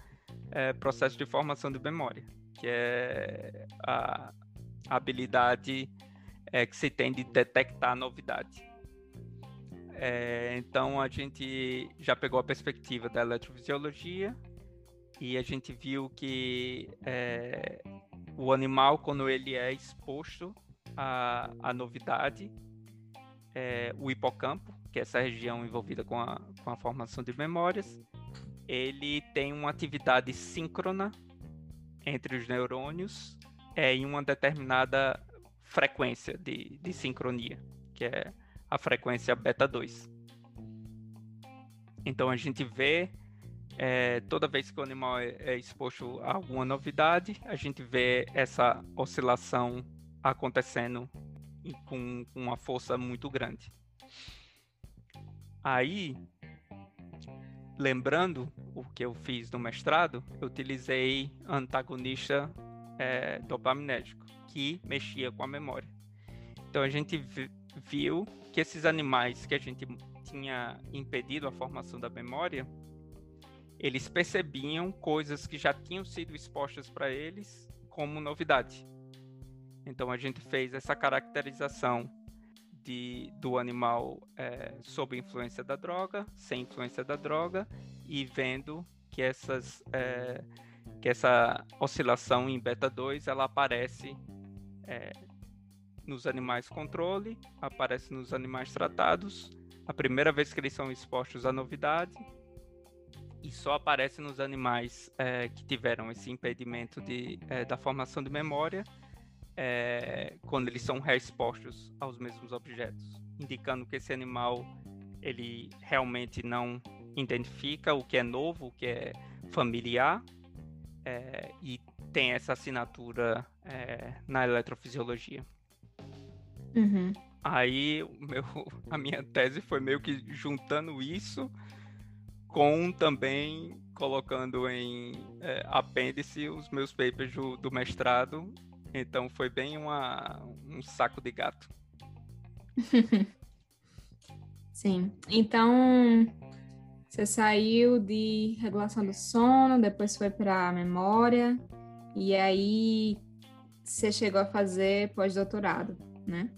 [SPEAKER 2] é, processo de formação de memória, que é a, a habilidade é, que se tem de detectar novidade. É, então a gente já pegou a perspectiva da eletrofisiologia e a gente viu que é, o animal, quando ele é exposto à, novidade, é, o hipocampo, que é essa região envolvida com a, com a formação de memórias, ele tem uma atividade síncrona entre os neurônios é, em uma determinada frequência de, de sincronia, que é a frequência beta 2. Então a gente vê é, toda vez que o animal é, é exposto a alguma novidade, a gente vê essa oscilação acontecendo com, com uma força muito grande. Aí, lembrando o que eu fiz no mestrado, eu utilizei antagonista é, dopaminérgico, que mexia com a memória. Então a gente viu que esses animais que a gente tinha impedido a formação da memória, eles percebiam coisas que já tinham sido expostas para eles como novidade. Então a gente fez essa caracterização de, do animal é, sob influência da droga, sem influência da droga, e vendo que essas é, que essa oscilação em beta 2 ela aparece é, nos animais controle, aparece nos animais tratados, a primeira vez que eles são expostos à novidade, e só aparece nos animais é, que tiveram esse impedimento de, é, da formação de memória é, quando eles são reexpostos aos mesmos objetos, indicando que esse animal ele realmente não identifica o que é novo, o que é familiar, é, e tem essa assinatura é, na eletrofisiologia.
[SPEAKER 1] Uhum.
[SPEAKER 2] Aí meu, (laughs) a minha tese foi meio que juntando isso com também colocando em é, apêndice os meus papers do, do, mestrado. Então foi bem uma, um saco de gato. (laughs)
[SPEAKER 1] Sim. Então você saiu de regulação do sono, depois foi para memória e aí você chegou a fazer pós-doutorado, né?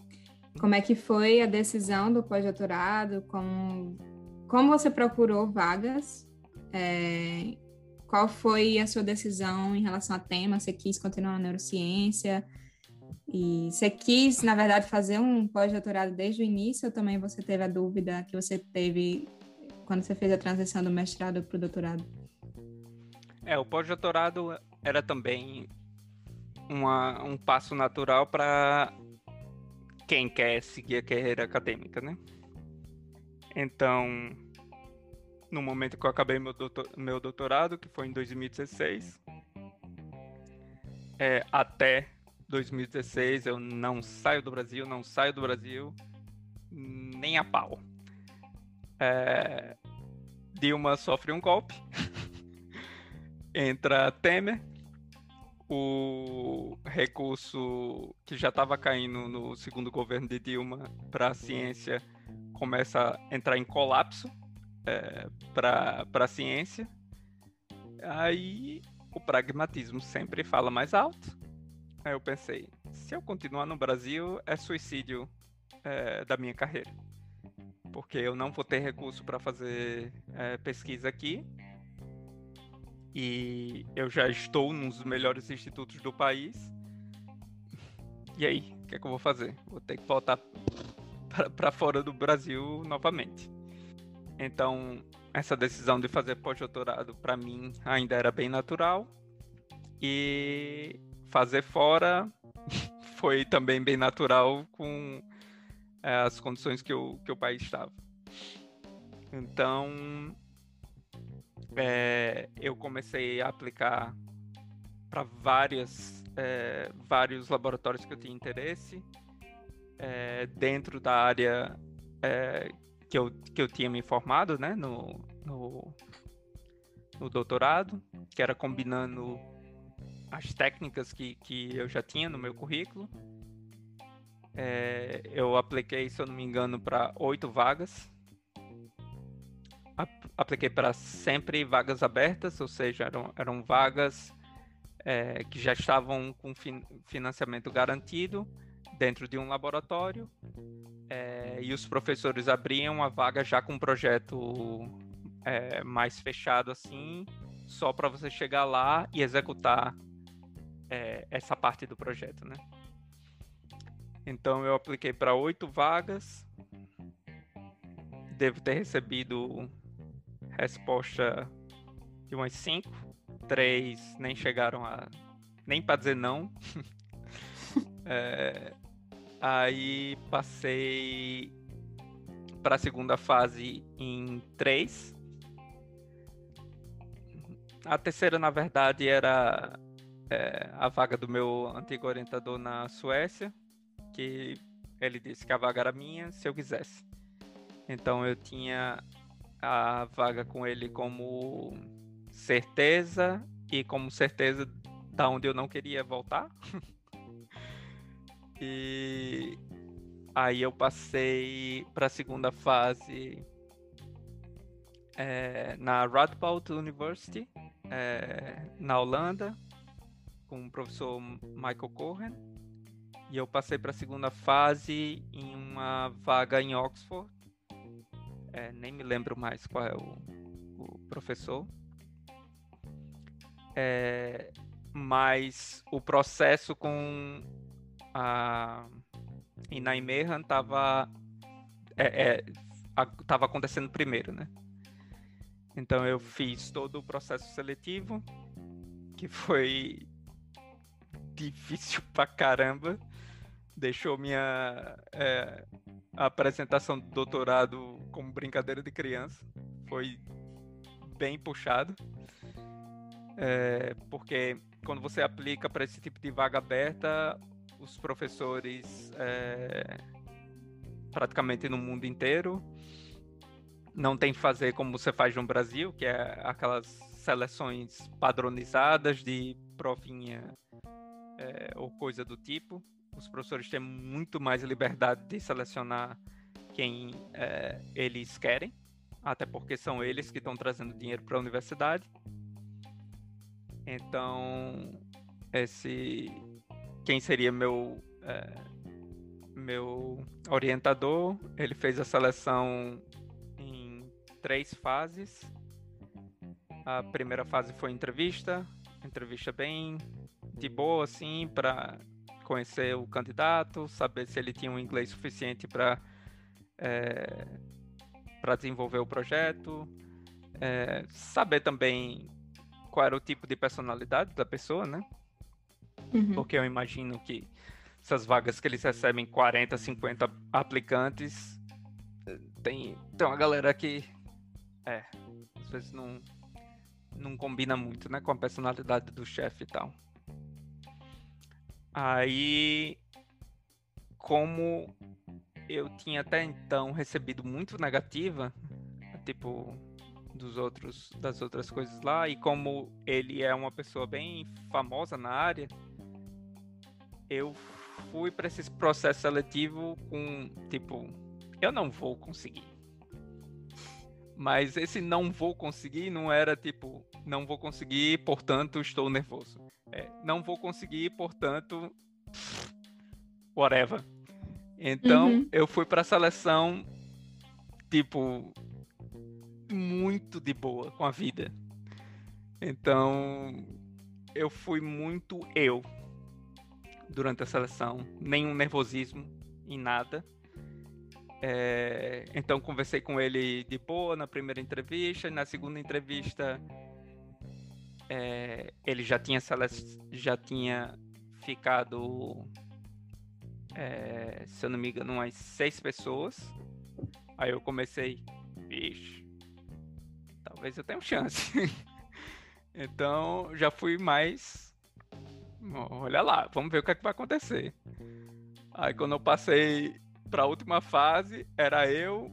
[SPEAKER 1] Como é que foi a decisão do pós-doutorado? Como, como você procurou vagas? É, qual foi a sua decisão em relação a tema? Você quis continuar na neurociência? E você quis, na verdade, fazer um pós-doutorado desde o início ou também você teve a dúvida que você teve quando você fez a transição do mestrado para o doutorado?
[SPEAKER 2] É, o pós-doutorado era também uma, um passo natural para quem quer seguir a carreira acadêmica, né? Então, no momento que eu acabei meu, doutor, meu doutorado, que foi em 2016, é, até 2016 eu não saio do Brasil, não saio do Brasil nem a pau. é, Dilma sofre um golpe, (laughs) entra Temer, o recurso que já estava caindo no segundo governo de Dilma para a ciência começa a entrar em colapso é, para a ciência. Aí o pragmatismo sempre fala mais alto. Aí eu pensei, se eu continuar no Brasil, é suicídio é, da minha carreira. Porque eu não vou ter recurso para fazer é, pesquisa aqui e eu já estou num dos melhores institutos do país. E aí, o que é que eu vou fazer? Vou ter que voltar para fora do Brasil novamente. Então, essa decisão de fazer pós-doutorado para mim ainda era bem natural. E fazer fora (laughs) foi também bem natural com é, as condições que, o que o país estava. Então, é, eu comecei a aplicar para várias é, vários laboratórios que eu tinha interesse é, dentro da área é, que, eu, que eu tinha me formado né, no, no, no, doutorado, que era combinando as técnicas que, que eu já tinha no meu currículo. É, eu apliquei, se eu não me engano, para oito vagas apliquei para sempre vagas abertas, ou seja, eram, eram vagas é, que já estavam com fin financiamento garantido dentro de um laboratório é, e os professores abriam a vaga já com um projeto é, mais fechado assim, só para você chegar lá e executar é, essa parte do projeto, né? Então eu apliquei para oito vagas, devo ter recebido resposta de umas cinco. Três nem chegaram a. Nem para dizer não. (laughs) é, aí passei para a segunda fase em três. A terceira, na verdade, era é, a vaga do meu antigo orientador na Suécia, que ele disse que a vaga era minha se eu quisesse. Então eu tinha a vaga com ele como certeza e como certeza da onde eu não queria voltar. (laughs) e aí eu passei para a segunda fase é, na Radboud University, é, na Holanda, com o professor Michael Cohen. E eu passei para a segunda fase em uma vaga em Oxford, é, nem me lembro mais qual é o, o professor. É, mas o processo com a Inai estava é, é, tava acontecendo primeiro, né? Então eu fiz todo o processo seletivo, que foi (laughs) difícil pra caramba. Deixou minha é, apresentação do doutorado como brincadeira de criança. Foi bem puxado. É, porque quando você aplica para esse tipo de vaga aberta, os professores é, praticamente no mundo inteiro não tem que fazer como você faz no Brasil, que é aquelas seleções padronizadas de provinha é, ou coisa do tipo os professores têm muito mais liberdade de selecionar quem é, eles querem, até porque são eles que estão trazendo dinheiro para a universidade. Então, esse quem seria meu é, meu orientador, ele fez a seleção em três fases. A primeira fase foi entrevista, entrevista bem de boa assim para conhecer o candidato, saber se ele tinha um inglês suficiente para é, para desenvolver o projeto, é, saber também qual era o tipo de personalidade da pessoa, né? Uhum. Porque eu imagino que essas vagas que eles recebem 40, 50 aplicantes, tem, tem uma galera que é, às vezes não, não combina muito, né, com a personalidade do chefe e tal. Aí, como eu tinha até então recebido muito negativa, tipo, dos outros, das outras coisas lá, e como ele é uma pessoa bem famosa na área, eu fui para esse processo seletivo com, tipo, eu não vou conseguir. Mas esse não vou conseguir não era tipo, não vou conseguir, portanto estou nervoso. É, não vou conseguir, portanto, whatever. Então uhum. eu fui para a seleção, tipo, muito de boa com a vida. Então eu fui muito eu durante a seleção, nenhum nervosismo em nada. É, então conversei com ele de boa na primeira entrevista, na segunda entrevista é, ele já tinha já tinha ficado, é, se eu não me engano, umas seis pessoas. Aí eu comecei, bicho, talvez eu tenha chance. (laughs) então já fui mais olha lá, vamos ver o que, é que vai acontecer. Aí quando eu passei para a última fase, era eu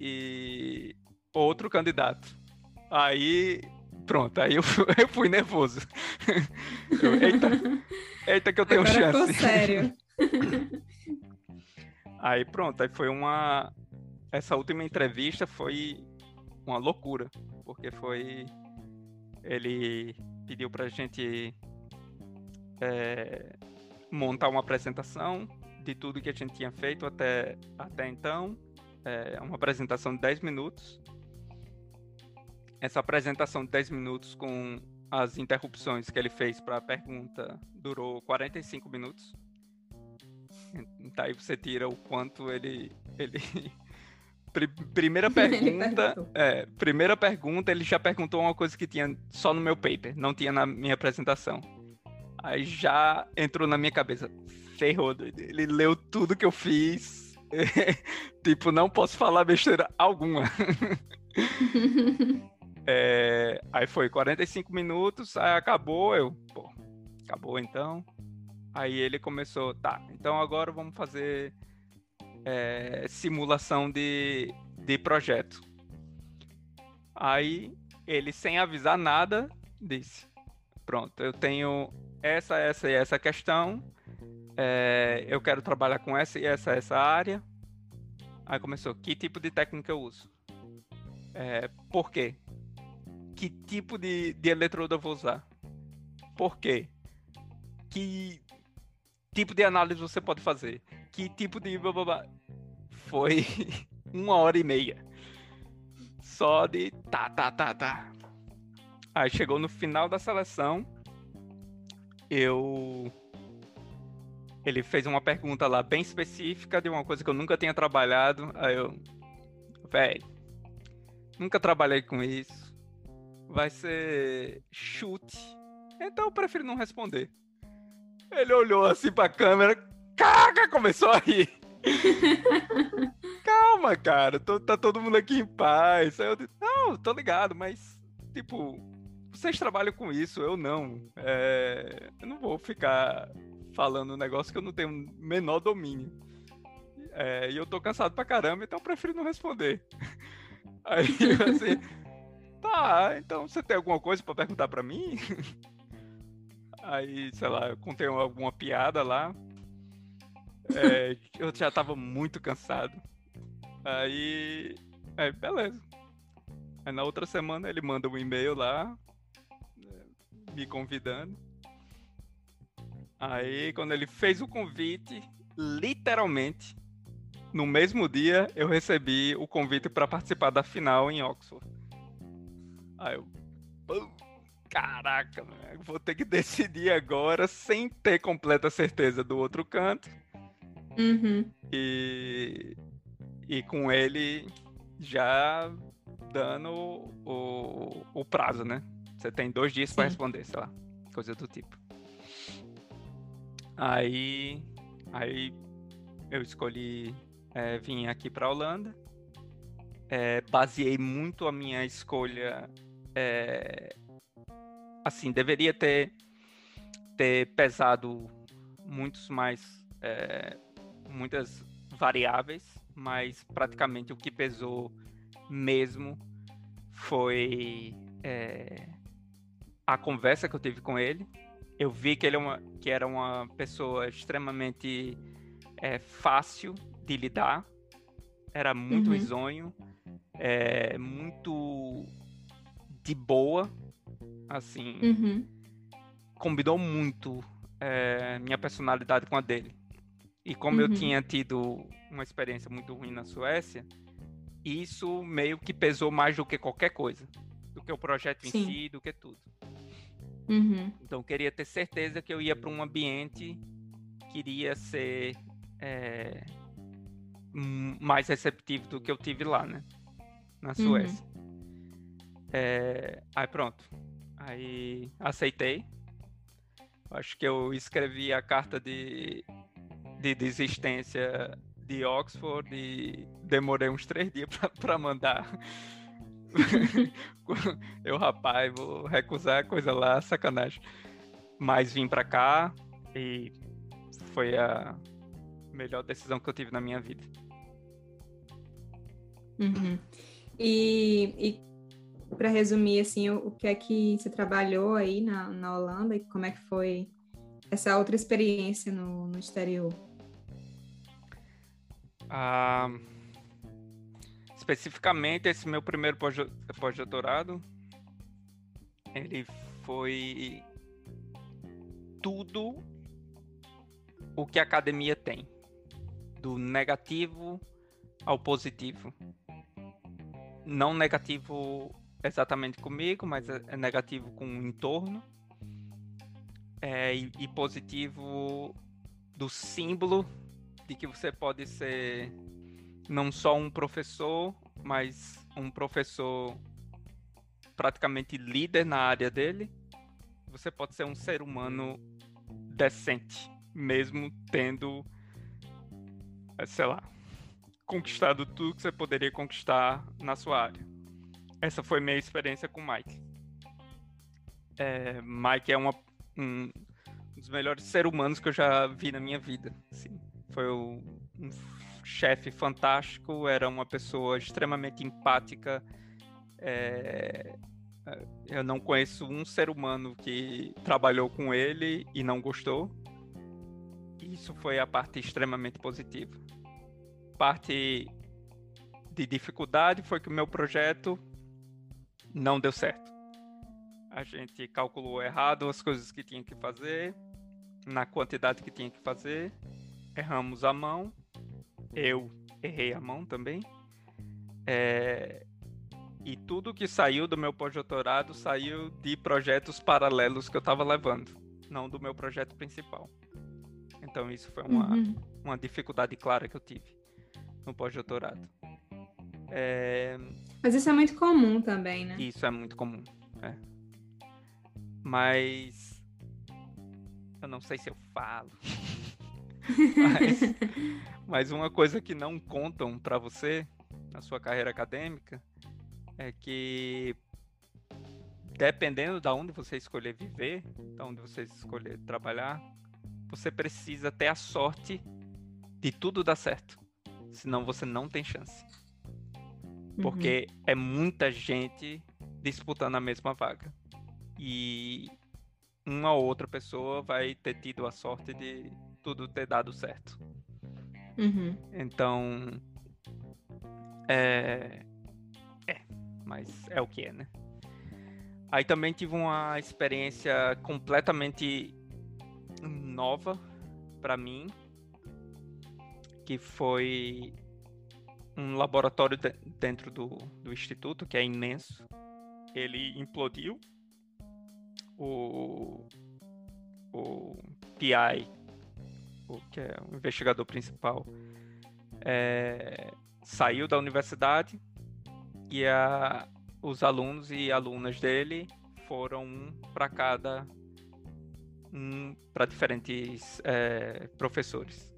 [SPEAKER 2] e outro candidato. Aí, pronto, aí eu fui, (laughs) eu fui nervoso. (laughs) Eu, eita, eita que eu tenho
[SPEAKER 1] Agora
[SPEAKER 2] chance.
[SPEAKER 1] Ficou sério.
[SPEAKER 2] Aí pronto, aí foi uma. Essa última entrevista foi uma loucura, porque foi. Ele pediu pra gente é, montar uma apresentação de tudo que a gente tinha feito até, até então. É uma apresentação de 10 minutos. Essa apresentação de 10 minutos com as interrupções que ele fez para a pergunta durou 45 minutos. Então aí você tira o quanto ele. ele... (laughs) primeira (laughs) pergunta. é, primeira pergunta, ele já perguntou uma coisa que tinha só no meu paper, não tinha na minha apresentação. Aí já entrou na minha cabeça. Ferrou, ele leu tudo que eu fiz. (laughs) tipo, não posso falar besteira alguma. é, aí foi 45 minutos, aí acabou, eu, pô, acabou então. Aí ele começou, tá, então agora vamos fazer é, simulação de, de projeto. Aí ele, sem avisar nada, disse: Pronto, eu tenho essa, essa e essa questão. É, eu quero trabalhar com essa e essa, essa área. Aí começou, que tipo de técnica eu uso? É, por quê? Que tipo de, de eletrodo eu vou usar? Por quê? Que tipo de análise você pode fazer? Que tipo de... Blá. Foi (laughs) uma hora e meia. Só de tá, tá, tá, tá. Aí chegou no final da seleção eu ele fez uma pergunta lá bem específica de uma coisa que eu nunca tinha trabalhado. Aí eu, velho, nunca trabalhei com isso. Vai ser chute. Então eu prefiro não responder. Ele olhou assim pra câmera, caga, começou a rir. (laughs) Calma, cara, tô, tá todo mundo aqui em paz. Aí eu disse, não, tô ligado, mas, tipo, vocês trabalham com isso, eu não. É, eu não vou ficar falando um negócio que eu não tenho o menor domínio. É, e eu tô cansado pra caramba, então eu prefiro não responder. (laughs) Aí, assim, tá, então você tem alguma coisa para perguntar para mim? Aí, sei lá, eu contei alguma piada lá. É, (laughs) eu já tava muito cansado. Aí, é, beleza. Aí na outra semana ele manda um e-mail lá, me convidando. Aí, quando ele fez o convite, literalmente, no mesmo dia, eu recebi o convite para participar da final em Oxford. Aí eu. Caraca, vou ter que decidir agora sem ter completa certeza do outro canto.
[SPEAKER 1] Uhum.
[SPEAKER 2] E, e com ele já dando o, o prazo, né? Você tem dois dias para responder, sei lá, coisa do tipo. Aí, aí eu escolhi é, vir aqui para Holanda. É, baseei muito a minha escolha. É, assim, deveria ter ter pesado muitos mais é, muitas variáveis, mas praticamente o que pesou mesmo foi é, a conversa que eu tive com ele. Eu vi que ele é uma, que era uma pessoa extremamente é, fácil de lidar, era muito uhum. risonho, é, muito de boa, assim, uhum. combinou muito é, minha personalidade com a dele. E como uhum. eu tinha tido uma experiência muito ruim na Suécia, isso meio que pesou mais do que qualquer coisa, do que o projeto Sim. em si, do que tudo. Uhum. Então eu queria ter certeza que eu ia para um ambiente que iria ser é, mais receptivo do que eu tive lá, né? Na Suécia. Uhum. É, aí pronto. Aí aceitei. Acho que eu escrevi a carta de, de desistência de Oxford e demorei uns três dias (laughs) para mandar. (laughs) eu, rapaz, vou recusar coisa lá, sacanagem. Mas vim para cá e foi a melhor decisão que eu tive na minha vida.
[SPEAKER 1] Uhum. E, e para resumir, assim, o, o, que é que você trabalhou aí na, na Holanda e como é que foi essa outra experiência no, no exterior?
[SPEAKER 2] Ah, especificamente, esse meu primeiro pós-doutorado, ele foi tudo o que a academia tem, do negativo ao positivo. Não negativo exatamente comigo, mas é, é negativo com o entorno. É, e, e positivo do símbolo de que você pode ser não só um professor, mas um professor praticamente líder na área dele. Você pode ser um ser humano decente, mesmo tendo, eh, sei lá, conquistado tudo que você poderia conquistar na sua área. Essa foi minha experiência com o Mike. É, Mike é uma, um, dos melhores seres humanos que eu já vi na minha vida. Assim foi um chefe fantástico, era uma pessoa extremamente empática. É... Eu não conheço um ser humano que trabalhou com ele e não gostou. Isso foi a parte extremamente positiva. Parte de dificuldade foi que o meu projeto não deu certo. A gente calculou errado as coisas que tinha que fazer, na quantidade que tinha que fazer, erramos a mão. Eu errei a mão também. É... E tudo que saiu do meu pós-doutorado saiu de projetos paralelos que eu estava levando, não do meu projeto principal. Então isso foi uma, uhum. uma dificuldade clara que eu tive no pós-doutorado.
[SPEAKER 1] É... Mas isso é muito comum também, né?
[SPEAKER 2] Isso é muito comum. É. Mas eu não sei se eu falo. (laughs) Mas, mas uma coisa que não contam para você na sua carreira acadêmica é que dependendo da onde você escolher viver, da onde você escolher trabalhar, você precisa ter a sorte de tudo dar certo. Senão você não tem chance. Porque uhum. é muita gente disputando a mesma vaga. E uma ou outra pessoa vai ter tido a sorte de tudo ter dado certo. Uhum. Então. É. É, mas é o que é, né? Aí também tive uma experiência completamente nova para mim, que foi um laboratório de, dentro do, do instituto, que é imenso. Ele implodiu. O, o PI o, que é o investigador principal, é, saiu da universidade e a, os alunos e alunas dele foram um para cada um para diferentes é, professores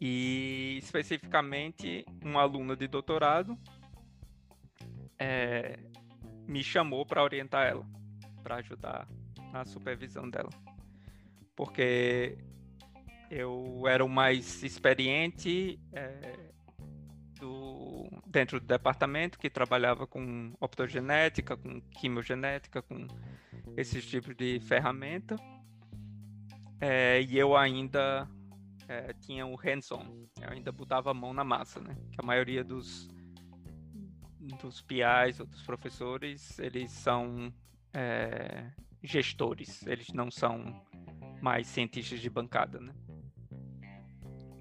[SPEAKER 2] e especificamente uma aluna de doutorado é, me chamou para orientar ela para ajudar na supervisão dela porque eu era o mais experiente, é, do, dentro do departamento que trabalhava com optogenética, com quimiogenética, com esses tipos de ferramenta. É, e eu ainda é, tinha o hands-on, ainda botava a mão na massa, né? Que a maioria dos, dos PIs ou dos professores, eles são é, gestores, eles não são mais cientistas de bancada, né?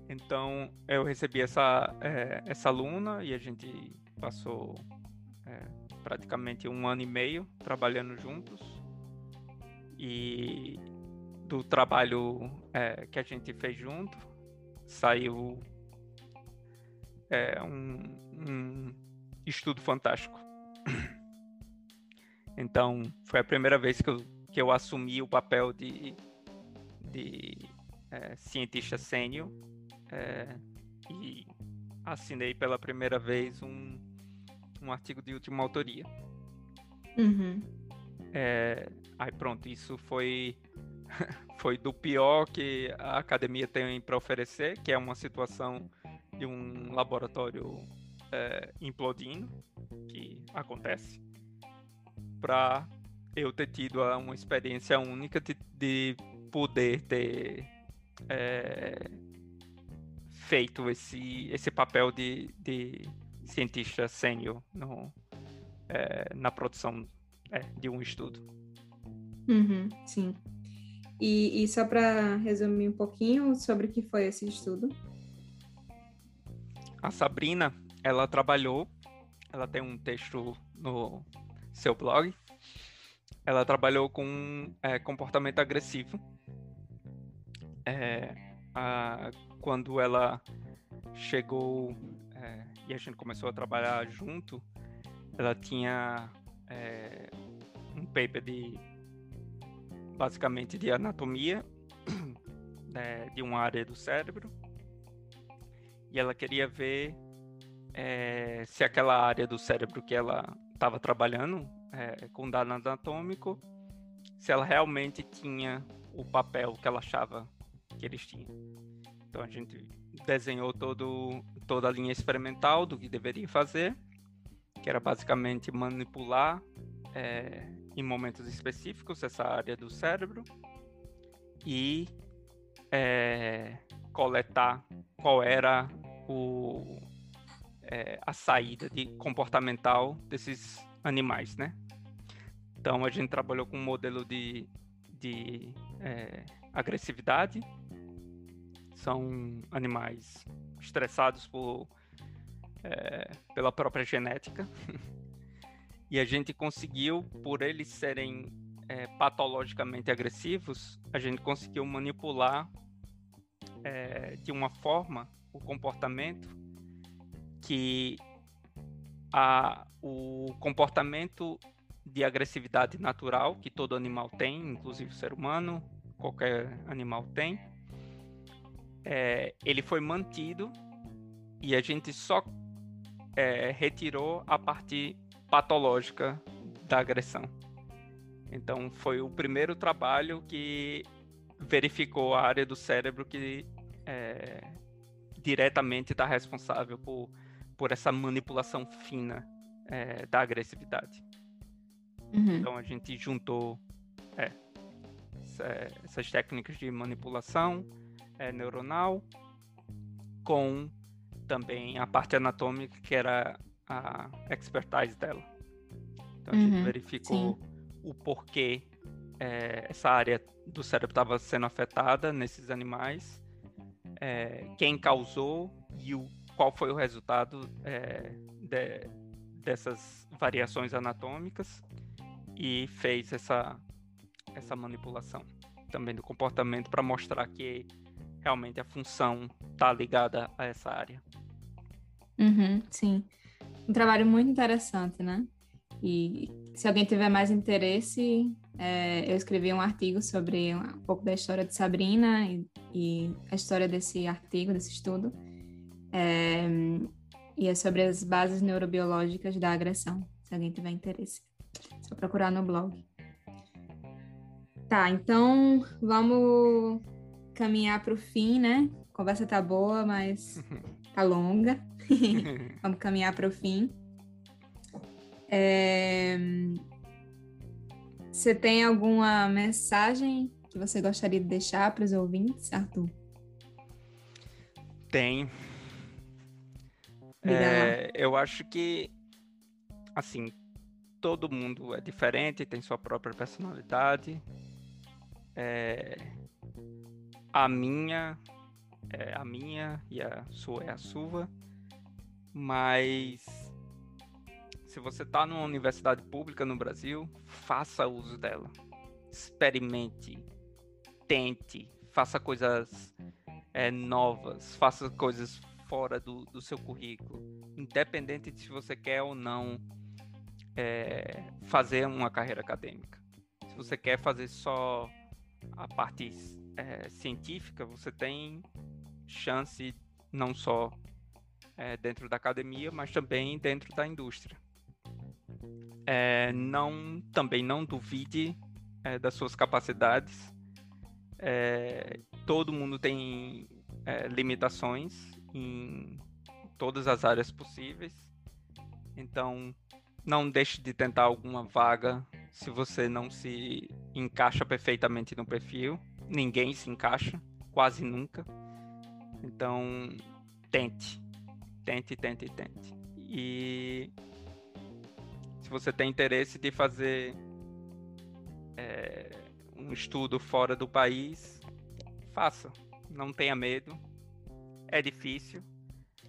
[SPEAKER 2] Então eu recebi essa, é, essa aluna e a gente passou é, praticamente um ano e meio trabalhando juntos. E do trabalho é, que a gente fez junto saiu é, um, um estudo fantástico. (coughs) Então foi a primeira vez que eu, que eu assumi o papel de, de é, cientista sênior é, e assinei pela primeira vez um, um artigo de última autoria.
[SPEAKER 1] Uhum.
[SPEAKER 2] É, aí pronto, isso foi (laughs) foi do pior que a academia tem para oferecer, que é uma situação de um laboratório é, implodindo, que acontece, para eu ter tido uma experiência única de, de poder ter é, feito esse, esse papel de, de cientista sênior é, na produção é, de um estudo.
[SPEAKER 1] Uhum, sim. E, e só para resumir um pouquinho sobre o que foi esse estudo.
[SPEAKER 2] A Sabrina, ela trabalhou, ela tem um texto no seu blog, ela trabalhou com é, comportamento agressivo. É, a, quando ela chegou é, e a gente começou a trabalhar junto, ela tinha é, um paper de basicamente de anatomia (clears throat) né, de uma área do cérebro e ela queria ver é, se aquela área do cérebro que ela estava trabalhando é, com dado anatômico, se ela realmente tinha o papel que ela achava que eles tinham. Então a gente desenhou todo, toda a linha experimental do que deveria fazer, que era basicamente manipular é, em momentos específicos essa área do cérebro e é, coletar qual era o, é, a saída de comportamental desses animais, né? Então a gente trabalhou com um modelo de, de é, agressividade são animais estressados por, é, pela própria genética. (laughs) e a gente conseguiu, por eles serem é, patologicamente agressivos, a gente conseguiu manipular é, de uma forma o comportamento que a, o comportamento de agressividade natural que todo animal tem, inclusive o ser humano, qualquer animal tem, é, ele foi mantido e a gente só é, retirou a parte patológica da agressão. Então foi o primeiro trabalho que verificou a área do cérebro que é, diretamente está responsável por, por essa manipulação fina é, da agressividade. Uhum. Então a gente juntou é, essas técnicas de manipulação é, neuronal, com também a parte anatômica, que era a expertise dela. Então a uhum, gente verificou sim. o porquê é, essa área do cérebro estava sendo afetada nesses animais, é, quem causou e o, qual foi o resultado é, de, dessas variações anatômicas e fez essa, essa manipulação também do comportamento para mostrar que realmente a função está ligada a essa área.
[SPEAKER 1] Uhum, sim. Um trabalho muito interessante, né? E se alguém tiver mais interesse, é, eu escrevi um artigo sobre um pouco da história de Sabrina e, e a história desse artigo, desse estudo. É, e é sobre as bases neurobiológicas da agressão, se alguém tiver interesse. É só procurar no blog. Tá, então vamos caminhar para o fim, né? A conversa tá boa, mas (laughs) tá longa. (laughs) Vamos caminhar para o fim. É... Você tem alguma mensagem que você gostaria de deixar para os ouvintes, Arthur?
[SPEAKER 2] Tem. É, eu acho que, assim, todo mundo é diferente, tem sua própria personalidade. É, a minha é a minha e a sua é a sua. Mas se você está numa universidade pública no Brasil, faça uso dela. Experimente, tente, faça coisas é, novas, faça coisas fora do, do seu currículo, independente de se você quer ou não é, fazer uma carreira acadêmica. Se você quer fazer só a parte é, científica, você tem chance não só é, dentro da academia, mas também dentro da indústria. É, não, também não duvide é, das suas capacidades. É, todo mundo tem é, limitações em todas as áreas possíveis. Então, não deixe de tentar alguma vaga se você não se encaixa perfeitamente no perfil. Ninguém se encaixa, quase nunca. Então, tente. Tente, tente, tente. E se você tem interesse de fazer é, um estudo fora do país, faça. Não tenha medo. É difícil,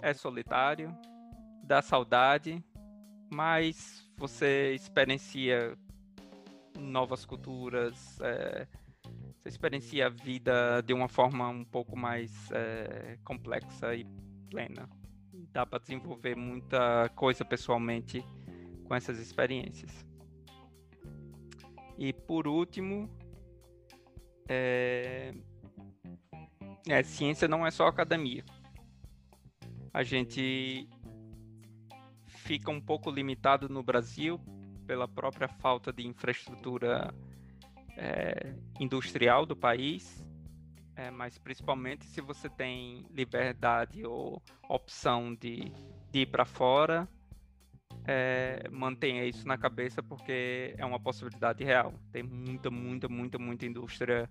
[SPEAKER 2] é solitário, dá saudade, mas você experiencia novas culturas, é, você experiencia a vida de uma forma um pouco mais é, complexa e plena. Dá para desenvolver muita coisa pessoalmente com essas experiências. E por último, é... É, ciência não é só academia. A gente fica um pouco limitado no Brasil pela própria falta de infraestrutura é, industrial do país, é, mas principalmente se você tem liberdade ou opção de, de ir para fora, é, mantenha isso na cabeça porque é uma possibilidade real. Tem muita, muita, muita, muita indústria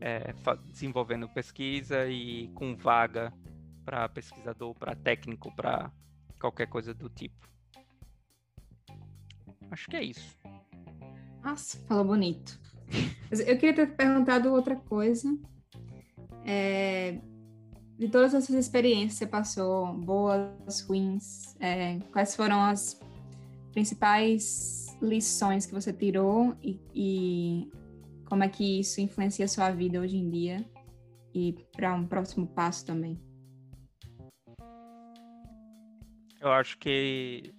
[SPEAKER 2] é, desenvolvendo pesquisa e com vaga para pesquisador, para técnico, para qualquer coisa do tipo. Acho que é isso.
[SPEAKER 1] Nossa, falou bonito. Eu queria ter perguntado outra coisa. É, de todas essas experiências que você passou, boas, ruins, é, quais foram as principais lições que você tirou e, e como é que isso influencia a sua vida hoje em dia e para um próximo passo também?
[SPEAKER 2] Eu acho que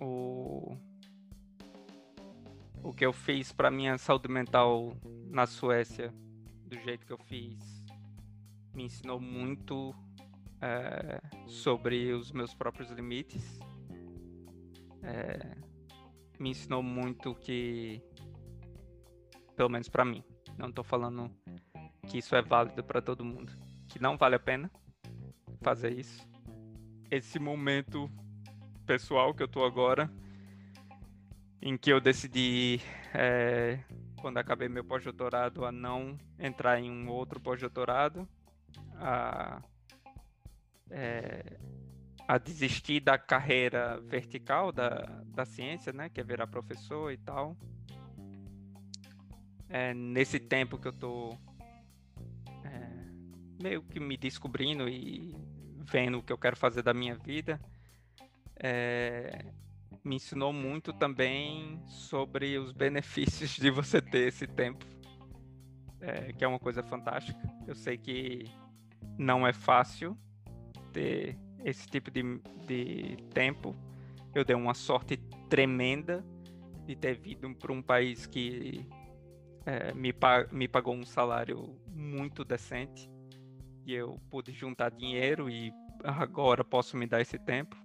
[SPEAKER 2] o o que eu fiz para minha saúde mental na Suécia, do jeito que eu fiz, me ensinou muito é, sobre os meus próprios limites. É, me ensinou muito que, pelo menos para mim, não estou falando que isso é válido para todo mundo, que não vale a pena fazer isso. Esse momento pessoal que eu tô agora em que eu decidi, é, quando acabei meu pós-doutorado, a não entrar em um outro pós-doutorado, a, é, a desistir da carreira vertical da, da ciência, né, que é virar professor e tal. É, nesse tempo que eu tô é, meio que me descobrindo e vendo o que eu quero fazer da minha vida, é, me ensinou muito também sobre os benefícios de você ter esse tempo, é, que é uma coisa fantástica. Eu sei que não é fácil ter esse tipo de, de tempo. Eu dei uma sorte tremenda de ter vindo para um país que é, me, me pagou um salário muito decente e eu pude juntar dinheiro e agora posso me dar esse tempo.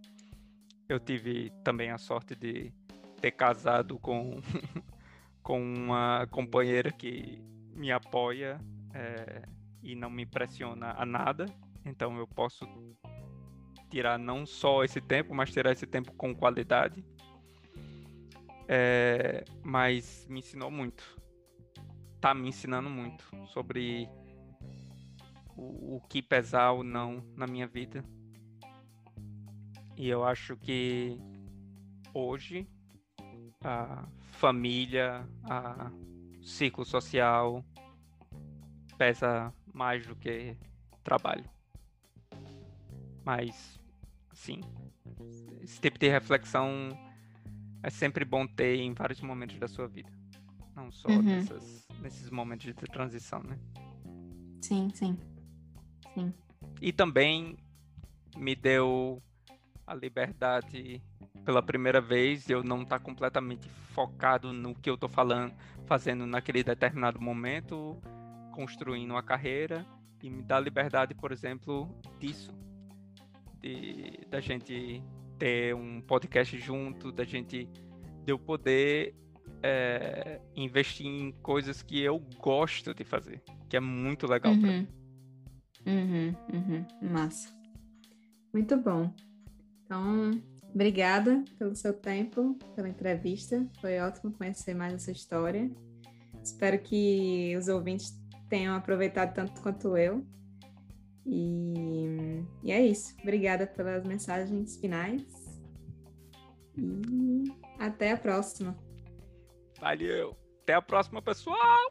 [SPEAKER 2] Eu tive também a sorte de ter casado com, (laughs) com uma companheira que me apoia é, e não me pressiona a nada. Então eu posso tirar não só esse tempo, mas tirar esse tempo com qualidade. É, mas me ensinou muito. Tá me ensinando muito sobre o, o que pesar ou não na minha vida. E eu acho que hoje a família, a ciclo social pesa mais do que trabalho. Mas, assim, esse tipo de reflexão é sempre bom ter em vários momentos da sua vida. Não só uhum. nessas, nesses momentos de transição, né?
[SPEAKER 1] Sim, sim. Sim.
[SPEAKER 2] E também me deu a liberdade pela primeira vez eu não estar tá completamente focado no que eu estou falando, fazendo naquele determinado momento, construindo uma carreira e me dá liberdade, por exemplo, disso, de da gente ter um podcast junto, da gente de eu poder é, investir em coisas que eu gosto de fazer, que é muito legal
[SPEAKER 1] uhum.
[SPEAKER 2] para mim.
[SPEAKER 1] Uhum, uhum, massa. Muito bom. Então, obrigada pelo seu tempo, pela entrevista. Foi ótimo conhecer mais essa história. Espero que os ouvintes tenham aproveitado tanto quanto eu. E, e é isso. Obrigada pelas mensagens finais. E até a próxima.
[SPEAKER 2] Valeu. Até a próxima, pessoal.